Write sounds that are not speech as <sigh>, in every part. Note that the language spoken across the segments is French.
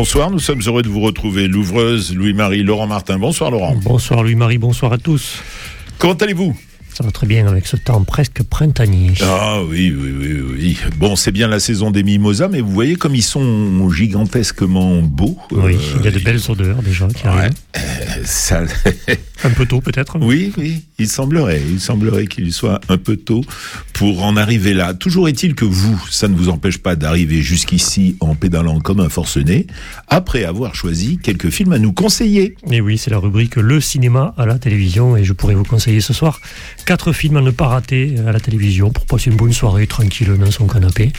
Bonsoir, nous sommes heureux de vous retrouver. L'ouvreuse Louis-Marie Laurent Martin. Bonsoir Laurent. Bonsoir Louis-Marie, bonsoir à tous. Comment allez-vous? Ça va très bien avec ce temps presque printanier. Ah oui, oui, oui, oui. Bon, c'est bien la saison des mimosas, mais vous voyez comme ils sont gigantesquement beaux. Oui, il y a de belles odeurs déjà qui arrivent. Euh, ça... <laughs> un peu tôt peut-être. Oui, oui, il semblerait, il semblerait qu'il soit un peu tôt pour en arriver là. Toujours est-il que vous, ça ne vous empêche pas d'arriver jusqu'ici en pédalant comme un forcené, après avoir choisi quelques films à nous conseiller. Et oui, c'est la rubrique Le cinéma à la télévision, et je pourrais vous conseiller ce soir quatre films à ne pas rater à la télévision pour passer une bonne soirée tranquille dans son canapé.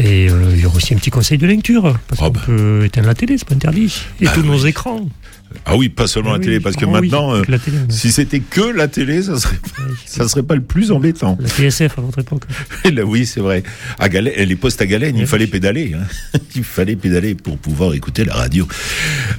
Et euh, il y aura aussi un petit conseil de lecture, parce oh qu'on peut éteindre la télé, c'est pas interdit. Et ah tous nos écrans. Ah oui, pas seulement la ah télé, parce que ah maintenant, euh, si c'était que la télé, ça serait, ça serait pas le plus embêtant. La TSF à votre époque. <laughs> Là, oui, c'est vrai. À les postes à Galène, il fallait pédaler. Hein. <laughs> Il fallait pédaler pour pouvoir écouter la radio.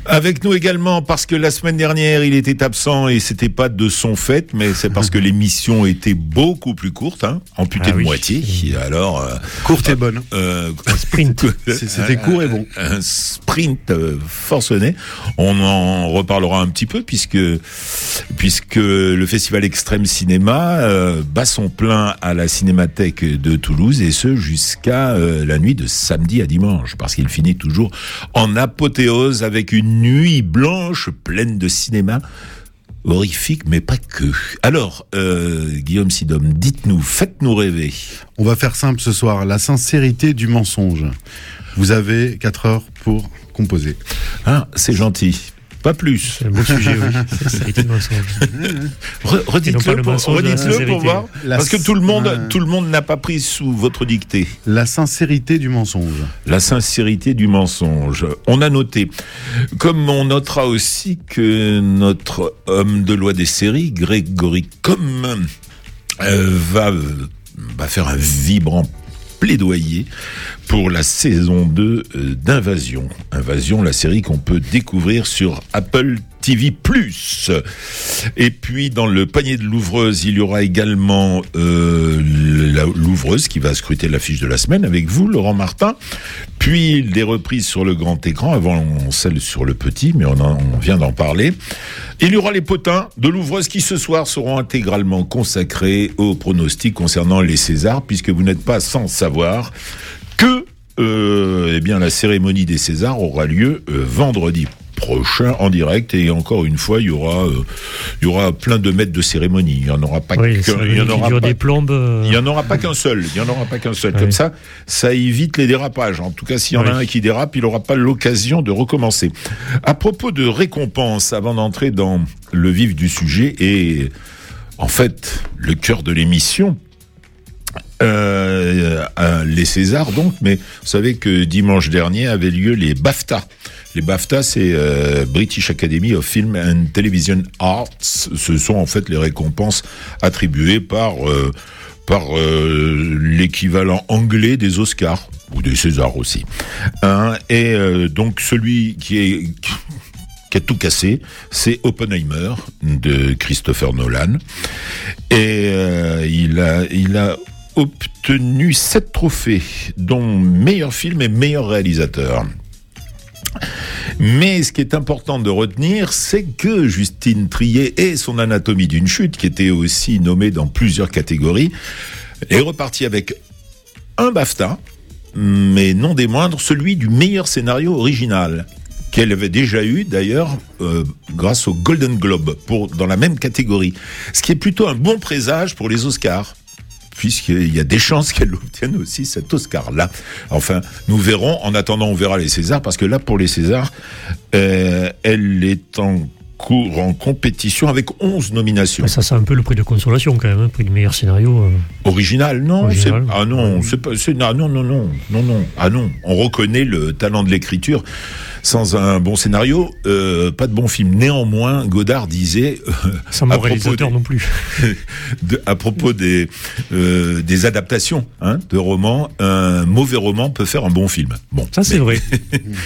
Avec nous également, parce que la semaine dernière, il était absent et c'était pas de son fait, mais c'est parce que <laughs> l'émission était beaucoup plus courte, hein, amputée de moitié. Alors, euh, courte et bonne. Euh, un sprint. C'était court et bon. Un sprint forcené. On en on reparlera un petit peu puisque puisque le festival Extrême Cinéma euh, bat son plein à la Cinémathèque de Toulouse et ce jusqu'à euh, la nuit de samedi à dimanche parce qu'il finit toujours en apothéose avec une nuit blanche pleine de cinéma horrifique, mais pas que. Alors, euh, Guillaume Sidom, dites-nous, faites-nous rêver. On va faire simple ce soir, la sincérité du mensonge. Vous avez 4 heures pour composer. Ah, c'est gentil. Pas plus. C'est un beau sujet, oui. <laughs> Redites-le pour, pour, voir. Parce que tout le monde, tout le monde n'a pas pris sous votre dictée. La sincérité du mensonge. La sincérité du mensonge. On a noté. Comme on notera aussi que notre homme de loi des séries, Grégory Com, euh, va, va faire un vibrant plaidoyer pour la saison 2 euh, d'Invasion. Invasion, la série qu'on peut découvrir sur Apple TV+. Et puis dans le panier de l'ouvreuse, il y aura également euh, l'ouvreuse qui va scruter l'affiche de la semaine avec vous, Laurent Martin. Puis des reprises sur le grand écran, avant celle sur le petit, mais on, vient d'en parler. Il y aura les potins de l'ouvreuse qui ce soir seront intégralement consacrés aux pronostics concernant les Césars, puisque vous n'êtes pas sans savoir que euh, eh bien, la cérémonie des Césars aura lieu euh, vendredi prochain en direct et encore une fois il y aura euh, il y aura plein de mètres de cérémonie. Il y en aura pas qu'un il y en aura pas, des plombes euh. il y en aura pas qu'un seul il y en aura pas qu'un seul. Comme ça ça évite les dérapages. En tout cas s'il y en a un qui dérape il n'aura pas l'occasion de recommencer. À propos de récompense avant d'entrer dans le vif du sujet et en fait le cœur de l'émission euh, les Césars donc, mais vous savez que dimanche dernier avait lieu les BAFTA. Les BAFTA, c'est euh, British Academy of Film and Television Arts. Ce sont en fait les récompenses attribuées par euh, par euh, l'équivalent anglais des Oscars ou des Césars aussi. Hein, et donc celui qui est qui a tout cassé, c'est Oppenheimer de Christopher Nolan. Et il a, il a obtenu sept trophées, dont meilleur film et meilleur réalisateur. Mais ce qui est important de retenir, c'est que Justine Trier et son Anatomie d'une chute, qui était aussi nommée dans plusieurs catégories, est reparti avec un BAFTA, mais non des moindres, celui du meilleur scénario original qu'elle avait déjà eu d'ailleurs euh, grâce au Golden Globe pour dans la même catégorie, ce qui est plutôt un bon présage pour les Oscars puisqu'il y a des chances qu'elle obtienne aussi cet Oscar-là. Enfin, nous verrons. En attendant, on verra les Césars, parce que là, pour les Césars, euh, elle est en cours en compétition avec 11 nominations. ça, c'est un peu le prix de consolation quand même, le hein, prix du meilleur scénario. Euh. Original, non Ah non, c'est pas, non, non, non, non, non, non. Ah non, on reconnaît le talent de l'écriture sans un bon scénario, euh, pas de bon film. Néanmoins, Godard disait, euh, sans bon réalisateur non plus, <laughs> à propos des euh, des adaptations hein, de romans, un mauvais roman peut faire un bon film. Bon, ça c'est vrai.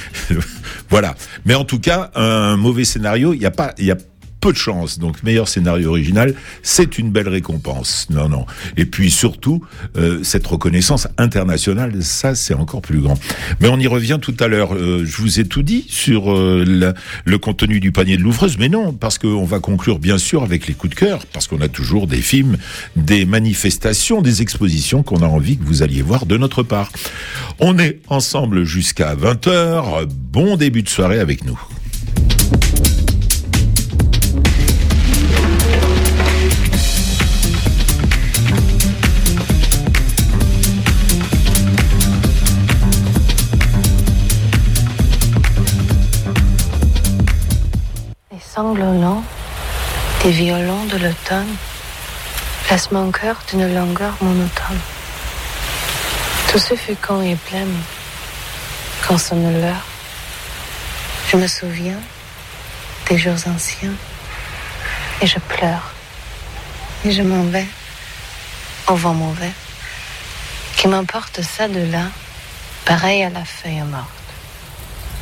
<laughs> voilà. Mais en tout cas, un mauvais scénario, il n'y a pas, il y a peu de chance. Donc meilleur scénario original, c'est une belle récompense. Non, non. Et puis surtout, euh, cette reconnaissance internationale, ça c'est encore plus grand. Mais on y revient tout à l'heure. Euh, je vous ai tout dit sur euh, le contenu du panier de l'ouvreuse, mais non, parce qu'on va conclure bien sûr avec les coups de cœur, parce qu'on a toujours des films, des manifestations, des expositions qu'on a envie que vous alliez voir de notre part. On est ensemble jusqu'à 20h. Bon début de soirée avec nous. Sanglots longs, des violons de l'automne, place mon cœur d'une longueur monotone. Tout ce fécond et plein, quand sonne l'heure, je me souviens des jours anciens et je pleure. Et je m'en vais au vent mauvais qui m'emporte ça de là, pareil à la feuille morte.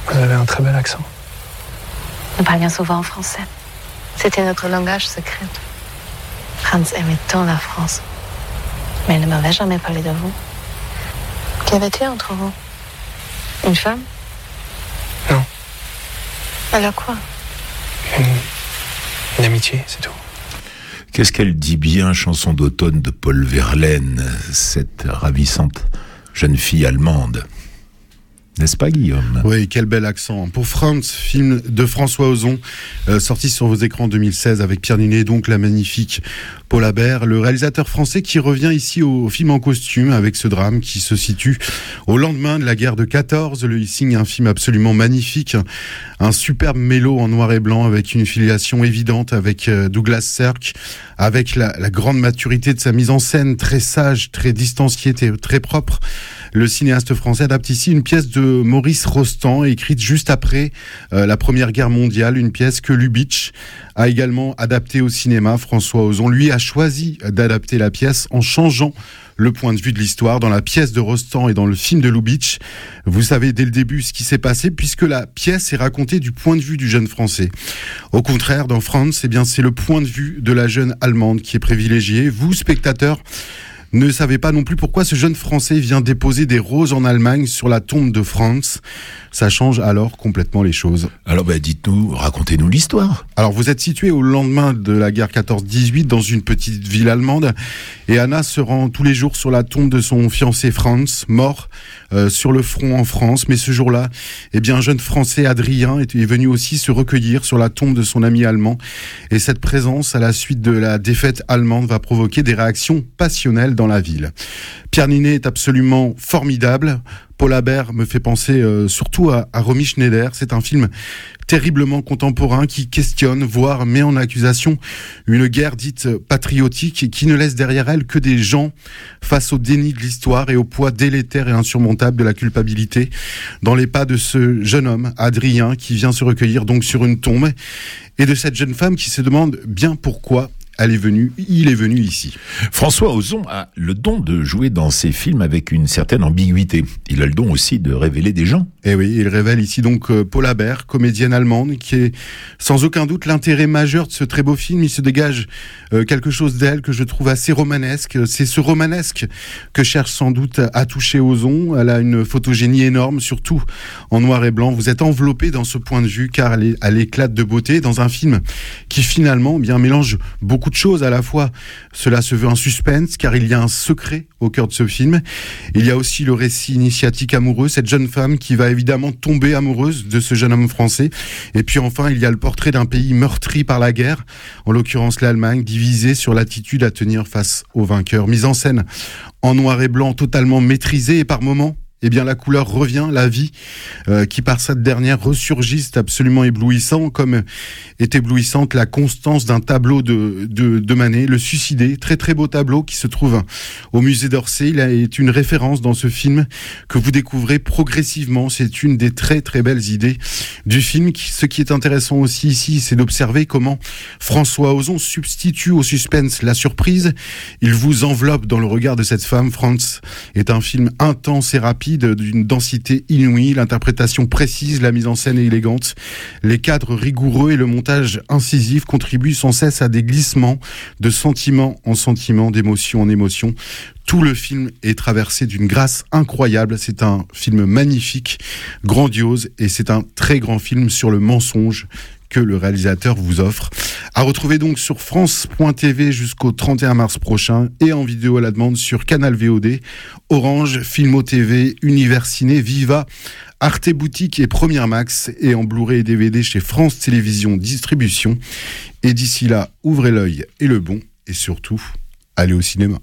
Vous avez un très bel accent. Nous parlions souvent en français. C'était notre langage secret. Franz aimait tant la France. Mais il ne m'avait jamais parlé de vous. Qu'y avait-il entre vous? Une femme? Non. Alors quoi? Une, une amitié, c'est tout. Qu'est-ce qu'elle dit bien, chanson d'automne de Paul Verlaine, cette ravissante jeune fille allemande? N'est-ce pas, Guillaume Oui, quel bel accent. Pour Franz, film de François Ozon, euh, sorti sur vos écrans en 2016 avec Pierre Ninet, donc la magnifique Paul Habert, le réalisateur français qui revient ici au, film en costume avec ce drame qui se situe au lendemain de la guerre de 14. Le signe un film absolument magnifique, un superbe mélo en noir et blanc avec une filiation évidente avec euh, Douglas Sirk, avec la, la grande maturité de sa mise en scène, très sage, très distanciée, très propre. Le cinéaste français adapte ici une pièce de Maurice Rostand, écrite juste après euh, la Première Guerre mondiale, une pièce que Lubitsch a également adaptée au cinéma. François Ozon, lui, a choisi d'adapter la pièce en changeant le point de vue de l'histoire dans la pièce de Rostand et dans le film de Lubitsch. Vous savez dès le début ce qui s'est passé puisque la pièce est racontée du point de vue du jeune français. Au contraire, dans France, eh bien, c'est le point de vue de la jeune allemande qui est privilégié. Vous, spectateurs, ne savez pas non plus pourquoi ce jeune Français vient déposer des roses en Allemagne sur la tombe de Franz. Ça change alors complètement les choses. Alors bah, dites-nous, racontez-nous l'histoire. Alors vous êtes situé au lendemain de la guerre 14-18 dans une petite ville allemande et Anna se rend tous les jours sur la tombe de son fiancé Franz, mort euh, sur le front en France. Mais ce jour-là, eh bien, un jeune Français, Adrien, est, venu aussi se recueillir sur la tombe de son ami allemand. Et cette présence, à la suite de la défaite allemande, va provoquer des réactions passionnelles dans la ville. Pierre Ninet est absolument formidable. Paul Habert me fait penser euh, surtout à, à Romy Schneider. C'est un film terriblement contemporain qui questionne, voire met en accusation une guerre dite patriotique qui ne laisse derrière elle que des gens face au déni de l'histoire et au poids délétère et insurmontable de la culpabilité. Dans les pas de ce jeune homme, Adrien, qui vient se recueillir donc sur une tombe et de cette jeune femme qui se demande bien pourquoi elle est venue, il est venu ici. François Ozon a le don de jouer dans ses films avec une certaine ambiguïté. Il a le don aussi de révéler des gens. Et oui, il révèle ici donc euh, Paula Habert, comédienne allemande, qui est sans aucun doute l'intérêt majeur de ce très beau film. Il se dégage euh, quelque chose d'elle que je trouve assez romanesque. C'est ce romanesque que cherche sans doute à toucher Ozon. Elle a une photogénie énorme, surtout en noir et blanc. Vous êtes enveloppé dans ce point de vue car elle, éclate de beauté dans un film qui finalement bien mélange beaucoup de choses à la fois. Cela se veut un suspense car il y a un secret au cœur de ce film. Il y a aussi le récit initiatique amoureux, cette jeune femme qui va évidemment tomber amoureuse de ce jeune homme français. Et puis enfin, il y a le portrait d'un pays meurtri par la guerre, en l'occurrence l'Allemagne, divisée sur l'attitude à tenir face aux vainqueurs. Mise en scène en noir et blanc, totalement maîtrisée et par moments eh bien la couleur revient, la vie euh, qui par cette dernière ressurgit, c'est absolument éblouissant, comme est éblouissante la constance d'un tableau de, de, de, Manet, le Suicidé, très très beau tableau qui se trouve au musée d'Orsay. Il est une référence dans ce film que vous découvrez progressivement. C'est une des très très belles idées du film. Ce qui est intéressant aussi ici, c'est d'observer comment François Ozon substitue au suspense la surprise. Il vous enveloppe dans le regard de cette femme. Franz est un film intense et rapide d'une densité inouïe, l'interprétation précise, la mise en scène est élégante, les cadres rigoureux et le montage incisif contribuent sans cesse à des glissements de sentiment en sentiment, d'émotion en émotion. Tout le film est traversé d'une grâce incroyable. C'est un film magnifique, grandiose, et c'est un très grand film sur le mensonge que le réalisateur vous offre. À retrouver donc sur France.tv jusqu'au 31 mars prochain et en vidéo à la demande sur Canal VOD, Orange, Filmo TV, Univers Ciné, Viva, Arte Boutique et Première Max et en Blu-ray et DVD chez France Télévisions Distribution. Et d'ici là, ouvrez l'œil et le bon et surtout, allez au cinéma.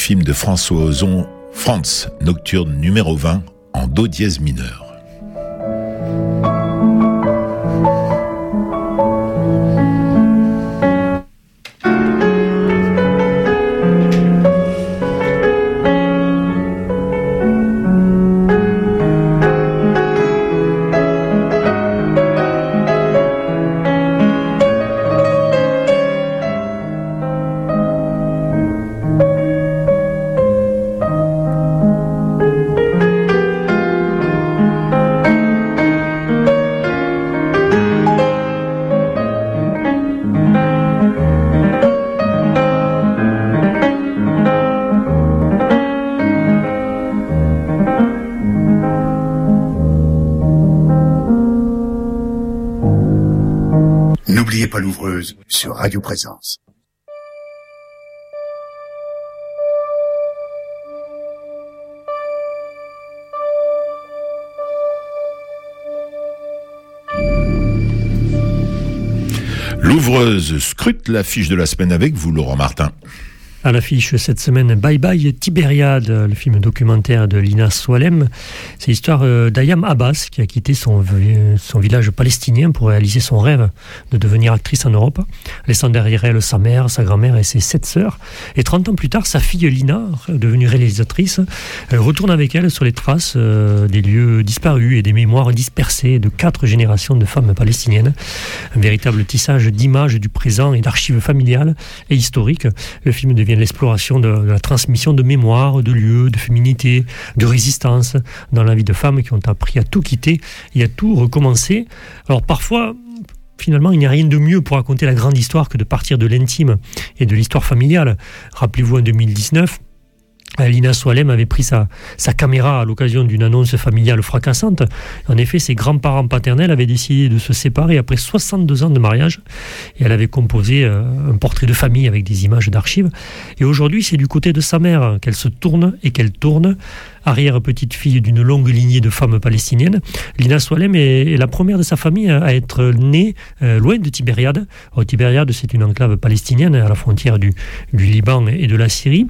Film de François Ozon, France, nocturne numéro 20, en Do dièse mineur. Sur Radio Présence. L'ouvreuse scrute l'affiche de la semaine avec vous, Laurent Martin. À l'affiche cette semaine, Bye Bye Tibériade, le film documentaire de Lina Swalem. C'est l'histoire euh, d'Ayam Abbas qui a quitté son, son village palestinien pour réaliser son rêve de devenir actrice en Europe, laissant derrière elle sa mère, sa grand-mère et ses sept sœurs. Et 30 ans plus tard, sa fille Lina, devenue réalisatrice, retourne avec elle sur les traces euh, des lieux disparus et des mémoires dispersées de quatre générations de femmes palestiniennes. Un véritable tissage d'images du présent et d'archives familiales et historiques. Le film devient l'exploration de, la transmission de mémoire, de lieux, de féminité, de résistance dans la vie de femmes qui ont appris à tout quitter et à tout recommencer. Alors parfois, finalement, il n'y a rien de mieux pour raconter la grande histoire que de partir de l'intime et de l'histoire familiale. Rappelez-vous en 2019, Alina Soalem avait pris sa, sa caméra à l'occasion d'une annonce familiale fracassante. En effet, ses grands-parents paternels avaient décidé de se séparer après 62 ans de mariage et elle avait composé euh, un portrait de famille avec des images d'archives. Et aujourd'hui, c'est du côté de sa mère qu'elle se tourne et qu'elle tourne arrière-petite-fille d'une longue lignée de femmes palestiniennes. Lina Swalem est, la première de sa famille à être née euh, loin de Tibériade. Tibériade, c'est une enclave palestinienne à la frontière du, Liban et de la Syrie.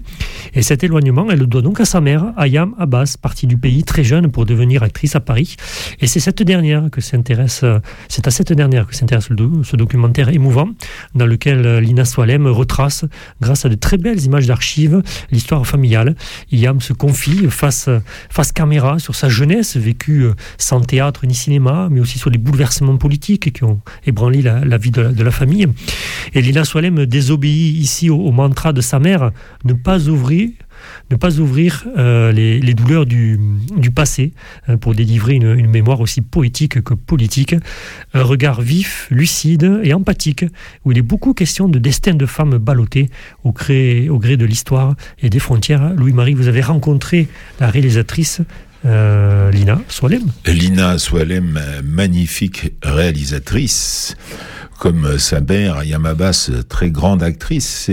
Et cet éloignement, elle le doit donc à sa mère, Ayam Abbas, partie du pays très jeune pour devenir actrice à Paris. Et c'est cette dernière que s'intéresse, c'est à cette dernière que s'intéresse ce documentaire émouvant dans lequel euh, Lina Swalem retrace, grâce à de très belles images d'archives, l'histoire familiale. Ayam se confie face, face caméra sur sa jeunesse vécue euh, sans théâtre ni cinéma, mais aussi sur les bouleversements politiques qui ont ébranlé la, vie de la, famille. Et Lina Swalem désobéit ici au mantra de sa mère, ne pas ouvrir ne pas ouvrir euh, les, douleurs du, passé hein, pour délivrer une, mémoire aussi poétique que politique, un regard vif, lucide et empathique, où il est beaucoup question de destin de femmes ballottées au gré, de l'histoire et des frontières. Louis-Marie, vous avez rencontré la réalisatrice euh, Lina Swalem. Lina Swalem, magnifique réalisatrice, comme sa mère, Yamabas, très grande actrice.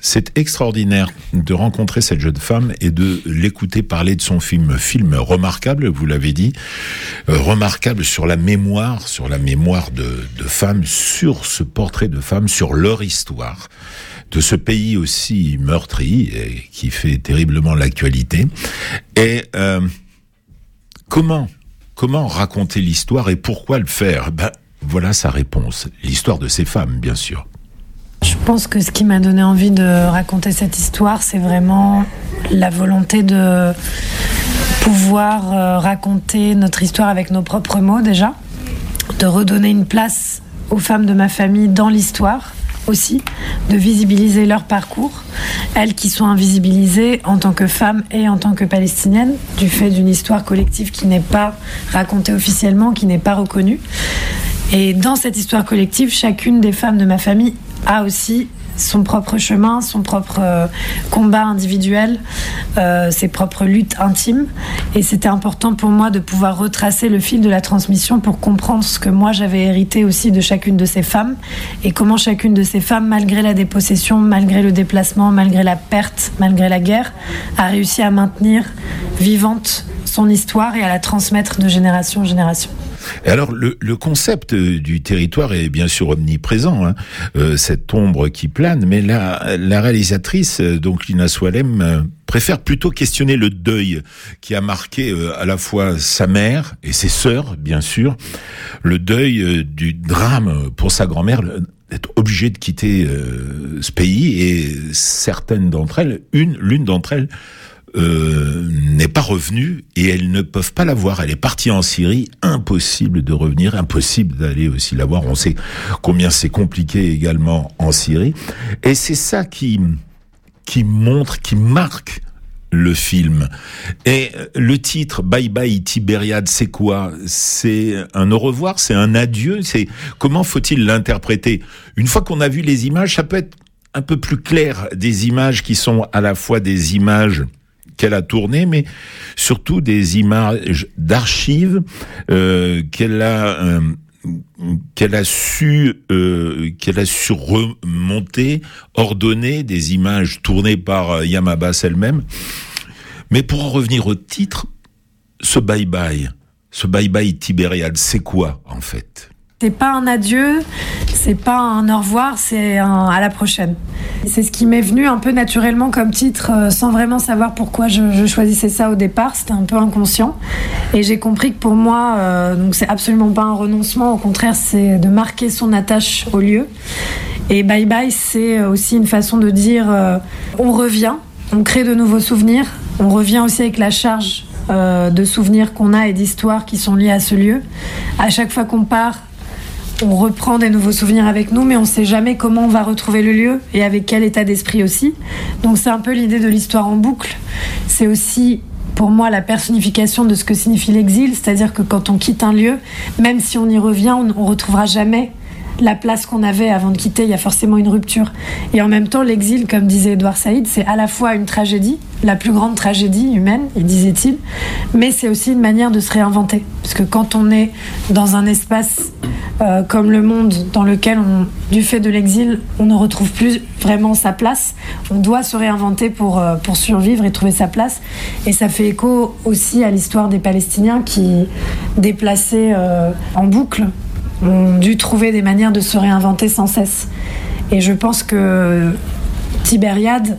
C'est extraordinaire de rencontrer cette jeune femme et de l'écouter parler de son film. Film remarquable, vous l'avez dit, euh, remarquable sur la mémoire, sur la mémoire de, de femmes, sur ce portrait de femmes, sur leur histoire de ce pays aussi meurtri et qui fait terriblement l'actualité. Et euh, comment comment raconter l'histoire et pourquoi le faire? Ben voilà sa réponse. L'histoire de ces femmes, bien sûr. Je pense que ce qui m'a donné envie de raconter cette histoire, c'est vraiment la volonté de pouvoir euh, raconter notre histoire avec nos propres mots déjà, de redonner une place aux femmes de ma famille dans l'histoire aussi, de visibiliser leur parcours, elles qui sont invisibilisées en tant que femmes et en tant que palestiniennes, du fait d'une histoire collective qui n'est pas racontée officiellement, qui n'est pas reconnue. Et dans cette histoire collective, chacune des femmes de ma famille a aussi son propre chemin, son propre euh, combat individuel, euh, ses propres luttes intimes. Et c'était important pour moi de pouvoir retracer le fil de la transmission pour comprendre ce que moi j'avais hérité aussi de chacune de ces femmes et comment chacune de ces femmes, malgré la dépossession, malgré le déplacement, malgré la perte, malgré la guerre, a réussi à maintenir vivante son histoire et à la transmettre de génération en génération. Alors, le, concept du territoire est bien sûr omniprésent, hein, euh, cette ombre qui plane, mais la, la réalisatrice, euh, donc Lina Swalem, euh, préfère plutôt questionner le deuil qui a marqué à la fois sa mère et ses sœurs, bien sûr, le deuil du drame pour sa grand-mère, d'être obligée de quitter ce pays et certaines d'entre elles, une, l'une d'entre elles, euh, n'est pas revenue et elles ne peuvent pas la voir. Elle est partie en Syrie, impossible de revenir, impossible d'aller aussi la voir. On sait combien c'est compliqué également en Syrie. Et c'est ça qui, qui montre, qui marque le film. Et le titre Bye Bye Tibériade, c'est quoi? C'est un au revoir, c'est un adieu, c'est comment faut-il l'interpréter? Une fois qu'on a vu les images, ça peut être un peu plus clair des images qui sont à la fois des images qu'elle a tourné, mais surtout des images d'archives euh, qu'elle a euh, qu'elle a su euh, qu'elle a su remonter, ordonner des images tournées par Yamabas elle-même. Mais pour en revenir au titre, ce bye bye, ce bye bye Tibériade, c'est quoi en fait? C'est pas un adieu, c'est pas un au revoir, c'est à la prochaine. C'est ce qui m'est venu un peu naturellement comme titre, euh, sans vraiment savoir pourquoi je, choisissais ça au départ. C'était un peu inconscient. Et j'ai compris que pour moi, euh, donc c'est absolument pas un renoncement. Au contraire, c'est de marquer son attache au lieu. Et bye bye, c'est aussi une façon de dire euh, on revient, on crée de nouveaux souvenirs. On revient aussi avec la charge de souvenirs qu'on a et d'histoires qui sont liées à ce lieu. À chaque fois qu'on part, on reprend des nouveaux souvenirs avec nous, mais on ne sait jamais comment on va retrouver le lieu et avec quel état d'esprit aussi. Donc c'est un peu l'idée de l'histoire en boucle. C'est aussi pour moi la personnification de ce que signifie l'exil, c'est-à-dire que quand on quitte un lieu, même si on y revient, on ne retrouvera jamais la place qu'on avait avant de quitter, il y a forcément une rupture. Et en même temps, l'exil, comme disait Edouard Saïd, c'est à la fois une tragédie, la plus grande tragédie humaine, il disait-il, mais c'est aussi une manière de se réinventer. Parce que quand on est dans un espace euh, comme le monde dans lequel, on, du fait de l'exil, on ne retrouve plus vraiment sa place, on doit se réinventer pour, euh, pour survivre et trouver sa place. Et ça fait écho aussi à l'histoire des Palestiniens qui, déplacés euh, en boucle, ont dû trouver des manières de se réinventer sans cesse. Et je pense que Tibériade,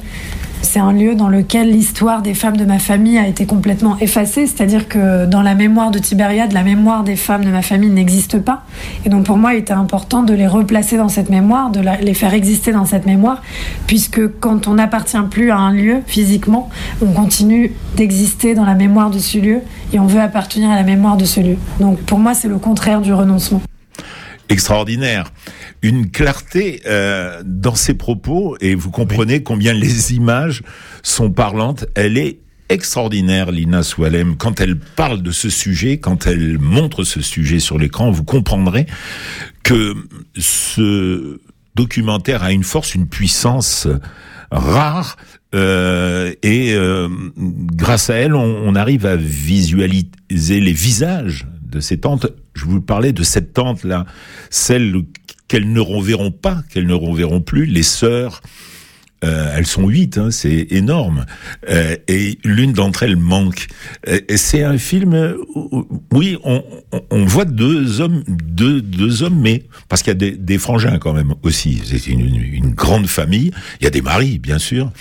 c'est un lieu dans lequel l'histoire des femmes de ma famille a été complètement effacée, c'est-à-dire que dans la mémoire de Tibériade, la mémoire des femmes de ma famille n'existe pas. Et donc pour moi, il était important de les replacer dans cette mémoire, de les faire exister dans cette mémoire, puisque quand on n'appartient plus à un lieu physiquement, on continue d'exister dans la mémoire de ce lieu et on veut appartenir à la mémoire de ce lieu. Donc pour moi, c'est le contraire du renoncement. Extraordinaire. Une clarté euh, dans ses propos et vous comprenez combien les images sont parlantes. Elle est extraordinaire, Lina Soualem. Quand elle parle de ce sujet, quand elle montre ce sujet sur l'écran, vous comprendrez que ce documentaire a une force, une puissance rare. euh, et euh, grâce à elle, on, on arrive à visualiser les visages de ces tantes. Je vous parlais de cette tante là, celle qu'elles ne reverront pas, qu'elles ne reverront plus, les sœurs. Euh, elles sont huit, hein, c'est énorme. Euh, et l'une d'entre elles manque. Euh, c'est un film où, oui, on, on- voit deux hommes, deux, deux hommes, mais parce qu'il y a des, des frangins quand même aussi. C'est une, une- grande famille. Il y a des maris, bien sûr,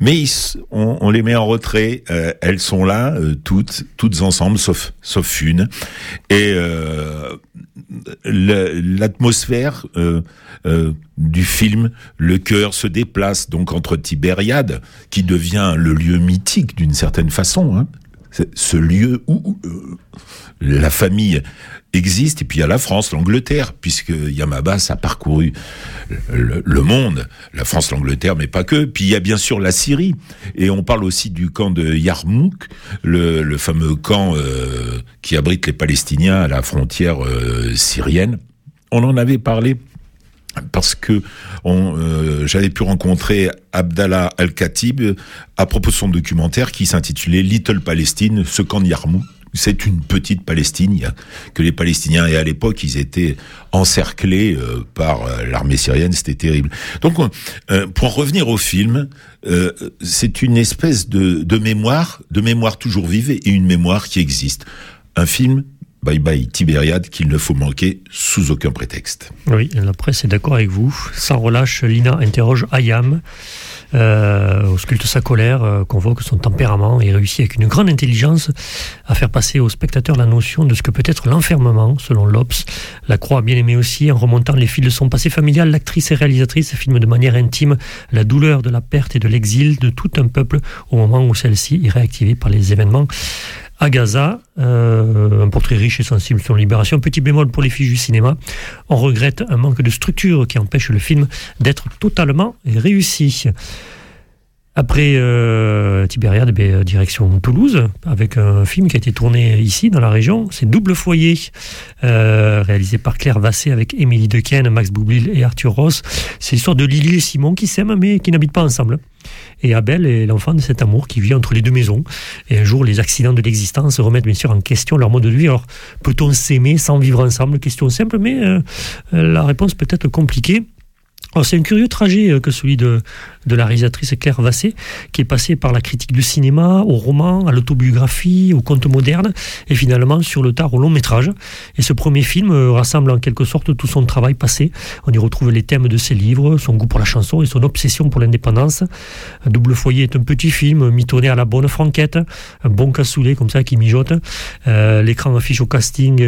mais ils on, on les met en retrait. Euh, elles sont là, euh, toutes, toutes ensemble, sauf, sauf une. Et euh, l'atmosphère du film, le cœur se déplace donc entre Tibériade, qui devient le lieu mythique d'une certaine façon, hein, ce lieu où, euh, la famille existe, et puis il y a la France, l'Angleterre, puisque Yamabas a parcouru le, monde, la France, l'Angleterre, mais pas que. Puis il y a bien sûr la Syrie, et on parle aussi du camp de Yarmouk, le, le fameux camp euh, qui abrite les Palestiniens à la frontière euh, syrienne. On en avait parlé parce que euh, j'avais pu rencontrer Abdallah Al-Khatib à propos de son documentaire qui s'intitulait Little Palestine, ce camp de Yarmouk. C'est une petite Palestine que les Palestiniens et à l'époque ils étaient encerclés euh, par euh, l'armée syrienne, c'était terrible. Donc euh, pour en revenir au film, c'est une espèce de, de mémoire, de mémoire toujours vive et une mémoire qui existe. Un film Bye bye Tibériade qu'il ne faut manquer sous aucun prétexte. Oui, la presse est d'accord avec vous. Sans relâche, Lina interroge Ayam, euh, ausculte sa colère, euh, convoque son tempérament et réussit avec une grande intelligence à faire passer au spectateur la notion de ce que peut être l'enfermement, selon Lopes. La Croix bien aimé aussi, en remontant les fils de son passé familial, l'actrice et réalisatrice filme de manière intime la douleur de la perte et de l'exil de tout un peuple au moment où celle-ci est réactivée par les événements à Gaza, euh, un portrait riche et sensible sur la libération. Petit bémol pour les fiches du cinéma, on regrette un manque de structure qui empêche le film d'être totalement réussi. Après euh, Tibériade, euh, direction Toulouse, avec un film qui a été tourné ici, dans la région. C'est Double Foyer, euh, réalisé par Claire Vassé avec Émilie Dequesne, Max Boublil et Arthur Ross. C'est l'histoire de Lily et Simon qui s'aiment mais qui n'habitent pas ensemble. Et Abel est l'enfant de cet amour qui vit entre les deux maisons. Et un jour, les accidents de l'existence remettent bien sûr en question leur mode de vie. Alors, peut-on s'aimer sans vivre ensemble? Question simple, mais euh, la réponse peut être compliquée. C'est un curieux trajet euh, que celui de, de la réalisatrice Claire Vassé, qui est passée par la critique du cinéma, au roman, à l'autobiographie, au conte moderne, et finalement sur le tard au long métrage. Et ce premier film euh, rassemble en quelque sorte tout son travail passé. On y retrouve les thèmes de ses livres, son goût pour la chanson et son obsession pour l'indépendance. Double foyer est un petit film mitonné à la bonne franquette, un bon cassoulet comme ça qui mijote. Euh, L'écran affiche au casting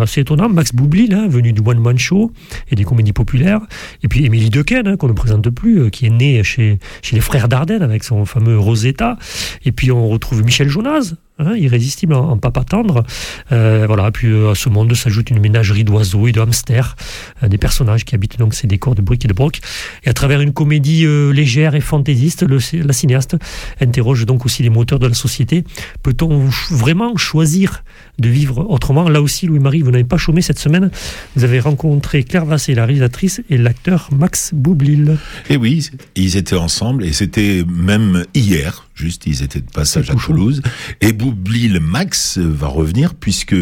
assez étonnant, Max Boublil, hein, venu du One Man Show et des comédies populaires, et puis Émilie Dequesne, hein, qu'on ne présente plus, euh, qui est chez, chez les frères Dardenne avec son fameux Rosetta, et puis on retrouve Michel Jonas, hein, irrésistible en, en papa tendre. Euh, voilà, puis euh, à ce monde s'ajoute une ménagerie d'oiseaux et de hamsters, euh, des personnages qui habitent donc ces décors de briques et de broc. Et à travers une comédie légère et fantaisiste, la cinéaste interroge donc aussi les moteurs de la société. Peut-on vraiment choisir de vivre autrement? Là aussi, Louis-Marie, vous n'avez pas chômé cette semaine. Vous avez rencontré Claire Vassé, la réalisatrice, et l'acteur Max Boublil. Et oui, ils étaient ensemble et c'était même hier, juste ils étaient de passage à. Toulouse. Et Boublil Max va revenir puisque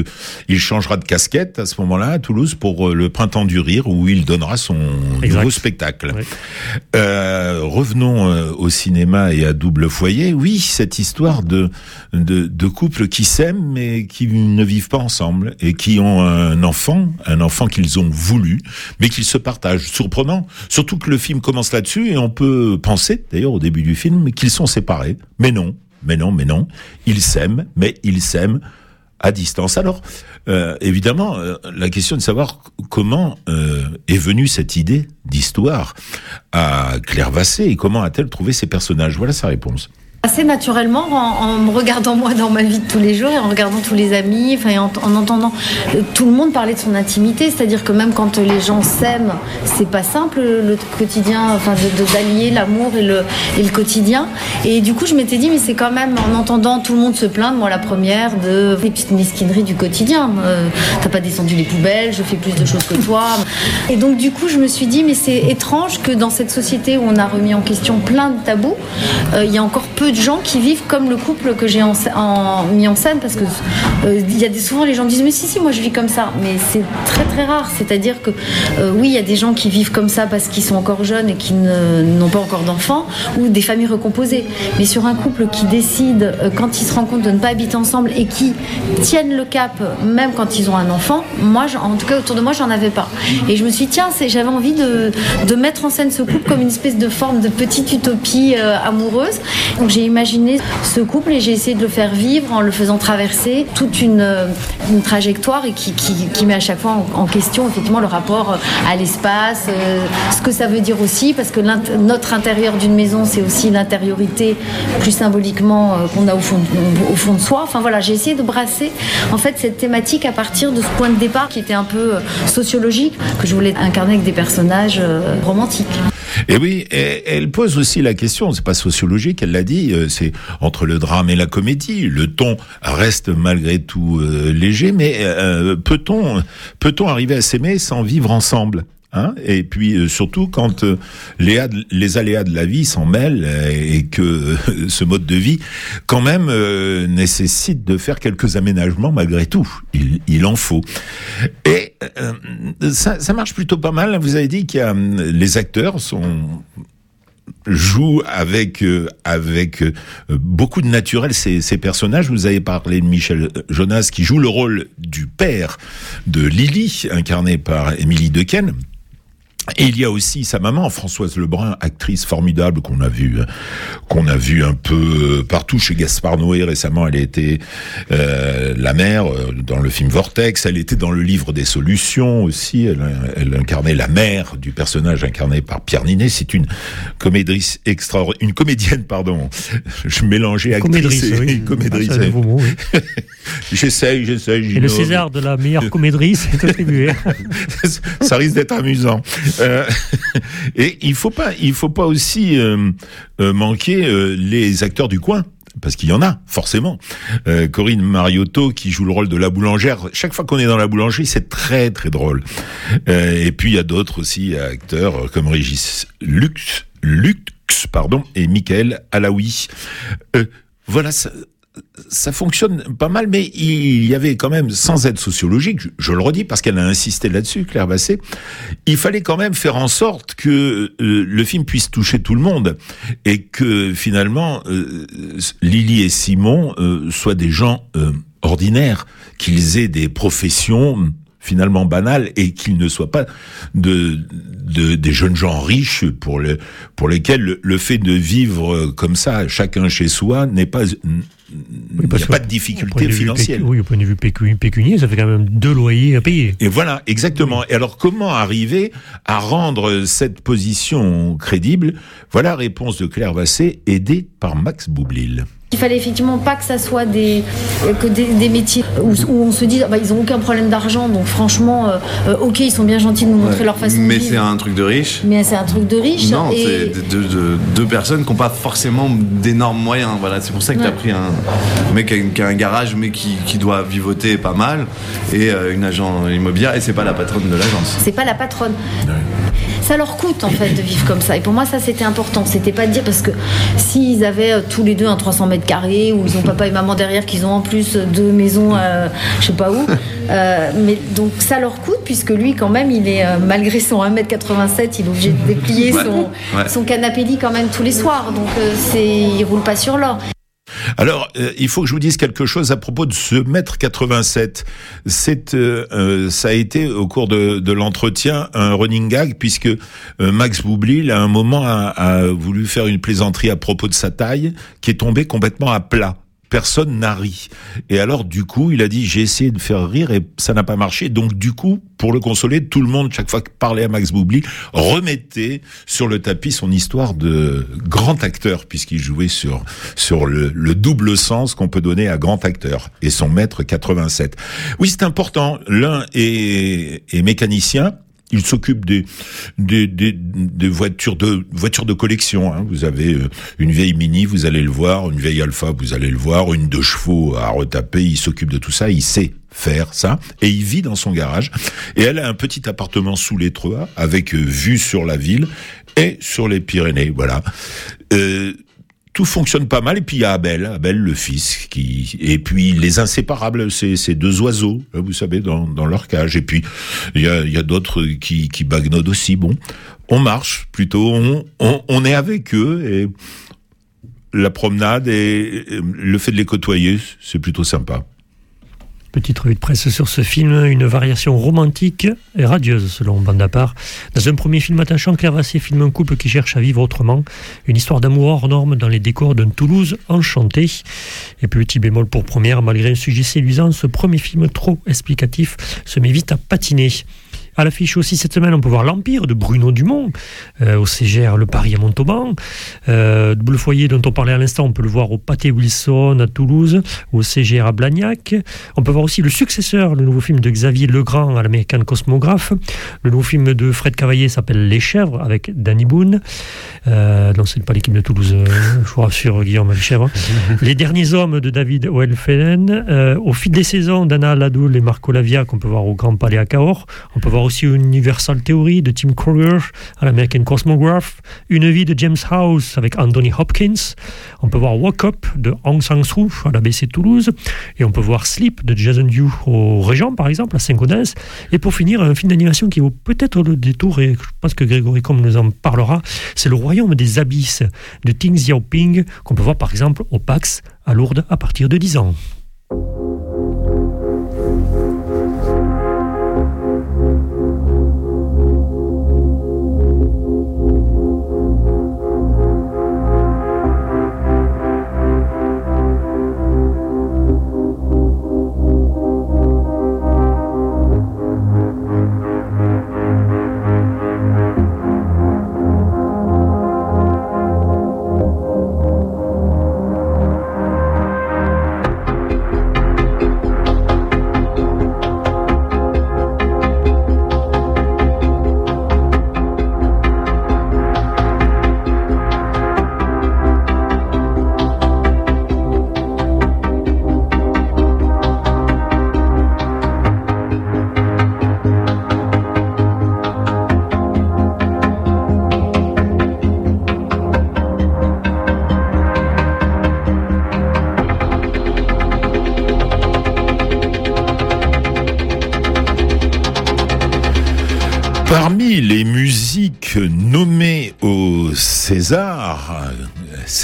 il changera de casquette à ce moment-là à Toulouse pour euh, le Printemps du Rire où il donnera son Exact. nouveau spectacle. Euh, revenons euh, au cinéma et à double foyer. Oui, cette histoire de de, de couples qui s'aiment mais qui ne vivent pas ensemble et qui ont un enfant, un enfant qu'ils ont voulu, mais qu'ils se partagent. Surprenant, surtout que le film commence là-dessus et on peut penser, d'ailleurs au début du film, qu'ils sont séparés. Mais non, mais non, mais non, ils s'aiment, mais ils s'aiment à distance. Alors, euh, évidemment, euh, la question de savoir comment euh, est venue cette idée d'histoire à Claire Vassé et comment a-t-elle trouvé ces personnages? Voilà sa réponse. Assez naturellement, en, me regardant moi dans ma vie de tous les jours et en regardant tous les amis, en, en entendant euh, tout le monde parler de son intimité, c'est-à-dire que même quand les gens s'aiment, c'est pas simple le quotidien, enfin de d'allier l'amour et le, et le quotidien. Et du coup, je m'étais dit, mais c'est quand même en entendant tout le monde se plaindre, moi la première, de des petites mesquineries du quotidien. Euh, T'as pas descendu les poubelles, je fais plus de choses que toi. Et donc du coup, je me suis dit, mais c'est étrange que dans cette société où on a remis en question plein de tabous, euh, il y a encore peu de gens qui vivent comme le couple que j'ai mis en scène, parce que euh, il y a souvent les gens disent, mais si si, moi je vis comme ça, mais c'est très très rare. C'est-à-dire que euh, oui, il y a des gens qui vivent comme ça parce qu'ils sont encore jeunes et qui n'ont pas encore d'enfants, ou des familles recomposées. Mais sur un couple qui décide, euh, quand ils se rendent compte de ne pas habiter ensemble et qui tiennent le cap, même quand ils ont un enfant, moi, en tout cas autour de moi, j'en avais pas. Et je me suis dit, tiens, j'avais envie de, mettre en scène ce couple comme une espèce de forme de petite utopie amoureuse. J'ai imaginé ce couple et j'ai essayé de le faire vivre en le faisant traverser toute une, euh, trajectoire et qui, qui, qui met à chaque fois en, question effectivement le rapport euh, à l'espace, euh, ce que ça veut dire aussi, parce que notre intérieur d'une maison, c'est aussi l'intériorité plus symboliquement qu'on a au fond, au fond de soi. Enfin voilà, j'ai essayé de brasser en fait cette thématique à partir de ce point de départ qui était un peu sociologique, que je voulais incarner avec des personnages romantiques. Et oui, elle pose aussi la question, c'est pas sociologique, elle l'a dit, euh, c'est entre le drame et la comédie. Le ton reste malgré tout euh, léger, mais euh, peut-on peut-on arriver à s'aimer sans vivre ensemble? Hein? Et puis euh, surtout quand euh, les, les aléas de la vie s'en mêlent euh, et que <laughs> ce mode de vie quand même nécessite de faire quelques aménagements malgré tout. Il, en faut. Et ça, marche plutôt pas mal. Vous avez dit euh, les acteurs sont jouent avec avec beaucoup de naturel ces, ces personnages. Vous avez parlé de Michel Jonas qui joue le rôle du père de Lily, incarné par Émilie Dequesne. Et il y a aussi sa maman, Françoise Lebrun, actrice formidable qu'on a vu, qu'on a vu un peu euh, partout chez Gaspard Noé récemment. Elle était euh, la mère euh, dans le film Vortex. Elle était dans le livre des solutions aussi. Elle, elle incarnait la mère du personnage incarné par Pierre Ninet. C'est une comédrice extraordinaire, une comédienne, pardon. Je mélangeais actrice et oui. comédrice. Ah, oui. <laughs> j'essaye, j'essaye. Et le. César de la meilleure comédrice est <laughs> attribué. ça risque d'être amusant. Euh, <laughs> et il faut pas, il faut pas aussi euh, euh, manquer euh, les acteurs du coin. Parce qu'il y en a, forcément. Euh, Corinne Mariotto, qui joue le rôle de la boulangère. Chaque fois qu'on est dans la boulangerie, c'est très, très drôle. Euh, et puis, il y a d'autres aussi acteurs, comme Régis Lux, Lux, pardon, et Michael Alaoui. Euh, voilà, ça fonctionne pas mal, mais il y avait quand même, sans aide sociologique, je, le redis parce qu'elle a insisté là-dessus, Claire Basset, il fallait quand même faire en sorte que euh, le film puisse toucher tout le monde et que finalement euh, Lily et Simon euh, soient des gens ordinaires, qu'ils aient des professions finalement banales et qu'ils ne soient pas de, de des jeunes gens riches pour lesquels le, le fait de vivre comme ça chacun chez soi n'est pas il n'y a pas de difficulté financière. Oui, au point de vue pécu- pécunier, ça fait quand même deux loyers à payer. Et voilà, exactement. Et alors, comment arriver à rendre cette position crédible? Voilà la réponse de Claire Vassé, aidée par Max Boublil. Il fallait effectivement pas que ça soit des, que des, des métiers où, où on se dit ah bah, ils ont aucun problème d'argent donc franchement euh, euh, ok ils sont bien gentils de nous montrer Ouais. leur façon de Mais c'est un truc de riche. mais c'est un truc de riche Non, et c'est deux, deux- deux personnes qui n'ont pas forcément d'énormes moyens. Voilà, c'est pour ça que tu as pris un mec qui a, un garage mais qui, qui doit vivoter pas mal et euh, une agent immobilière et c'est pas la patronne de l'agence. c'est pas la patronne. Ça leur coûte en fait de vivre comme ça. Et pour moi, ça c'était important. C'était pas de dire parce que s'ils avaient euh, tous les deux un 300 mètres carrés ou ils ont <laughs> papa et maman derrière, qu'ils ont en plus deux maisons, euh, je sais pas où. euh, mais donc ça leur coûte puisque lui, quand même, il est euh, malgré son 1m87, il est obligé de déplier Ouais. son, Ouais. son canapé lit quand même tous les soirs. Donc euh, c'est, il roule pas sur l'or. Alors, euh, il faut que je vous dise quelque chose à propos de ce mètre 87. C'est, euh, euh, ça a été au cours de, l'entretien un running gag puisque euh, Max Boublil à un moment a, a voulu faire une plaisanterie à propos de sa taille qui est tombée complètement à plat. Personne n'a ri. Et alors, du coup, il a dit, j'ai essayé de faire rire et ça n'a pas marché. Donc, du coup, pour le consoler, tout le monde, chaque fois que parlait à Max Boublil, remettait sur le tapis son histoire de grand acteur, puisqu'il jouait sur, sur le, le double sens qu'on peut donner à grand acteur et son maître 87. Oui, c'est important. L'un est, est mécanicien. Il s'occupe des, des, des, voitures de voitures de collection. Hein. Vous avez euh, une vieille Mini, vous allez le voir, une vieille Alpha, vous allez le voir, une deux chevaux à retaper. Il s'occupe de tout ça. Il sait faire ça et il vit dans son garage. Et elle a un petit appartement sous les avec euh, vue sur la ville et sur les Pyrénées. Voilà. Euh, tout fonctionne pas mal. Et puis il y a Abel, Abel le fils, qui et puis les inséparables, c'est ces deux oiseaux, hein, vous savez, dans, dans leur cage. Et puis il y a, y a d'autres qui, qui bagnotent aussi. Bon, on marche plutôt, on, on, on est avec eux et la promenade et le fait de les côtoyer, c'est plutôt sympa. Petite revue de presse sur ce film, une variation romantique et radieuse selon bande à. Dans un premier film attachant, Claire filme un couple qui cherche à vivre autrement. Une histoire d'amour hors norme dans les décors d'un Toulouse enchanté. Et petit bémol pour première, malgré un sujet séduisant, ce premier film trop explicatif se met vite à patiner. À l'affiche aussi cette semaine, on peut voir L'Empire de Bruno Dumont, euh, au CGR Le Paris à Montauban. Euh, Double Foyer dont on parlait à l'instant, on peut le voir au Pâté Wilson à Toulouse, au CGR à Blagnac. On peut voir aussi le successeur, le nouveau film de Xavier Legrand à l'American Cosmographe. Le nouveau film de Fred Cavaillé s'appelle Les Chèvres avec Danny Boone. Euh, non, c'est pas l'équipe de Toulouse, euh, je vous rassure, Guillaume, Les Chèvres. <laughs> Les derniers hommes de David Oelfelen. Euh, au fil des saisons, d'Anna Ladoul et Marco Lavia qu'on peut voir au Grand Palais à Cahors. On peut voir aussi Universal Theory de Tim Kruger à l'American Cosmograph. Une vie de James House avec Anthony Hopkins. On peut voir Walk Up de Hong Sang-soo à l'ABC Toulouse. Et on peut voir Sleep de Jason Dew au Régent, par exemple, à Saint-Gaudens. Et pour finir, un film d'animation qui vaut peut-être le détour, et je pense que Grégory Combe nous en parlera, c'est Le Royaume des Abysses de Ting Xiaoping, qu'on peut voir par exemple au PAX à Lourdes à partir de 10 ans.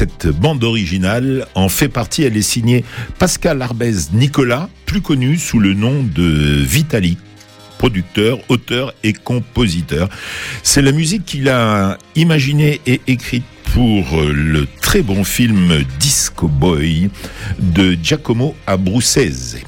Cette bande originale en fait partie. Elle est signée Pascal Arbez Nicolas, plus connu sous le nom de Vitali producteur, auteur et compositeur. C'est la musique qu'il a imaginée et écrite pour le très bon film Disco Boy de Giacomo Abruzzese.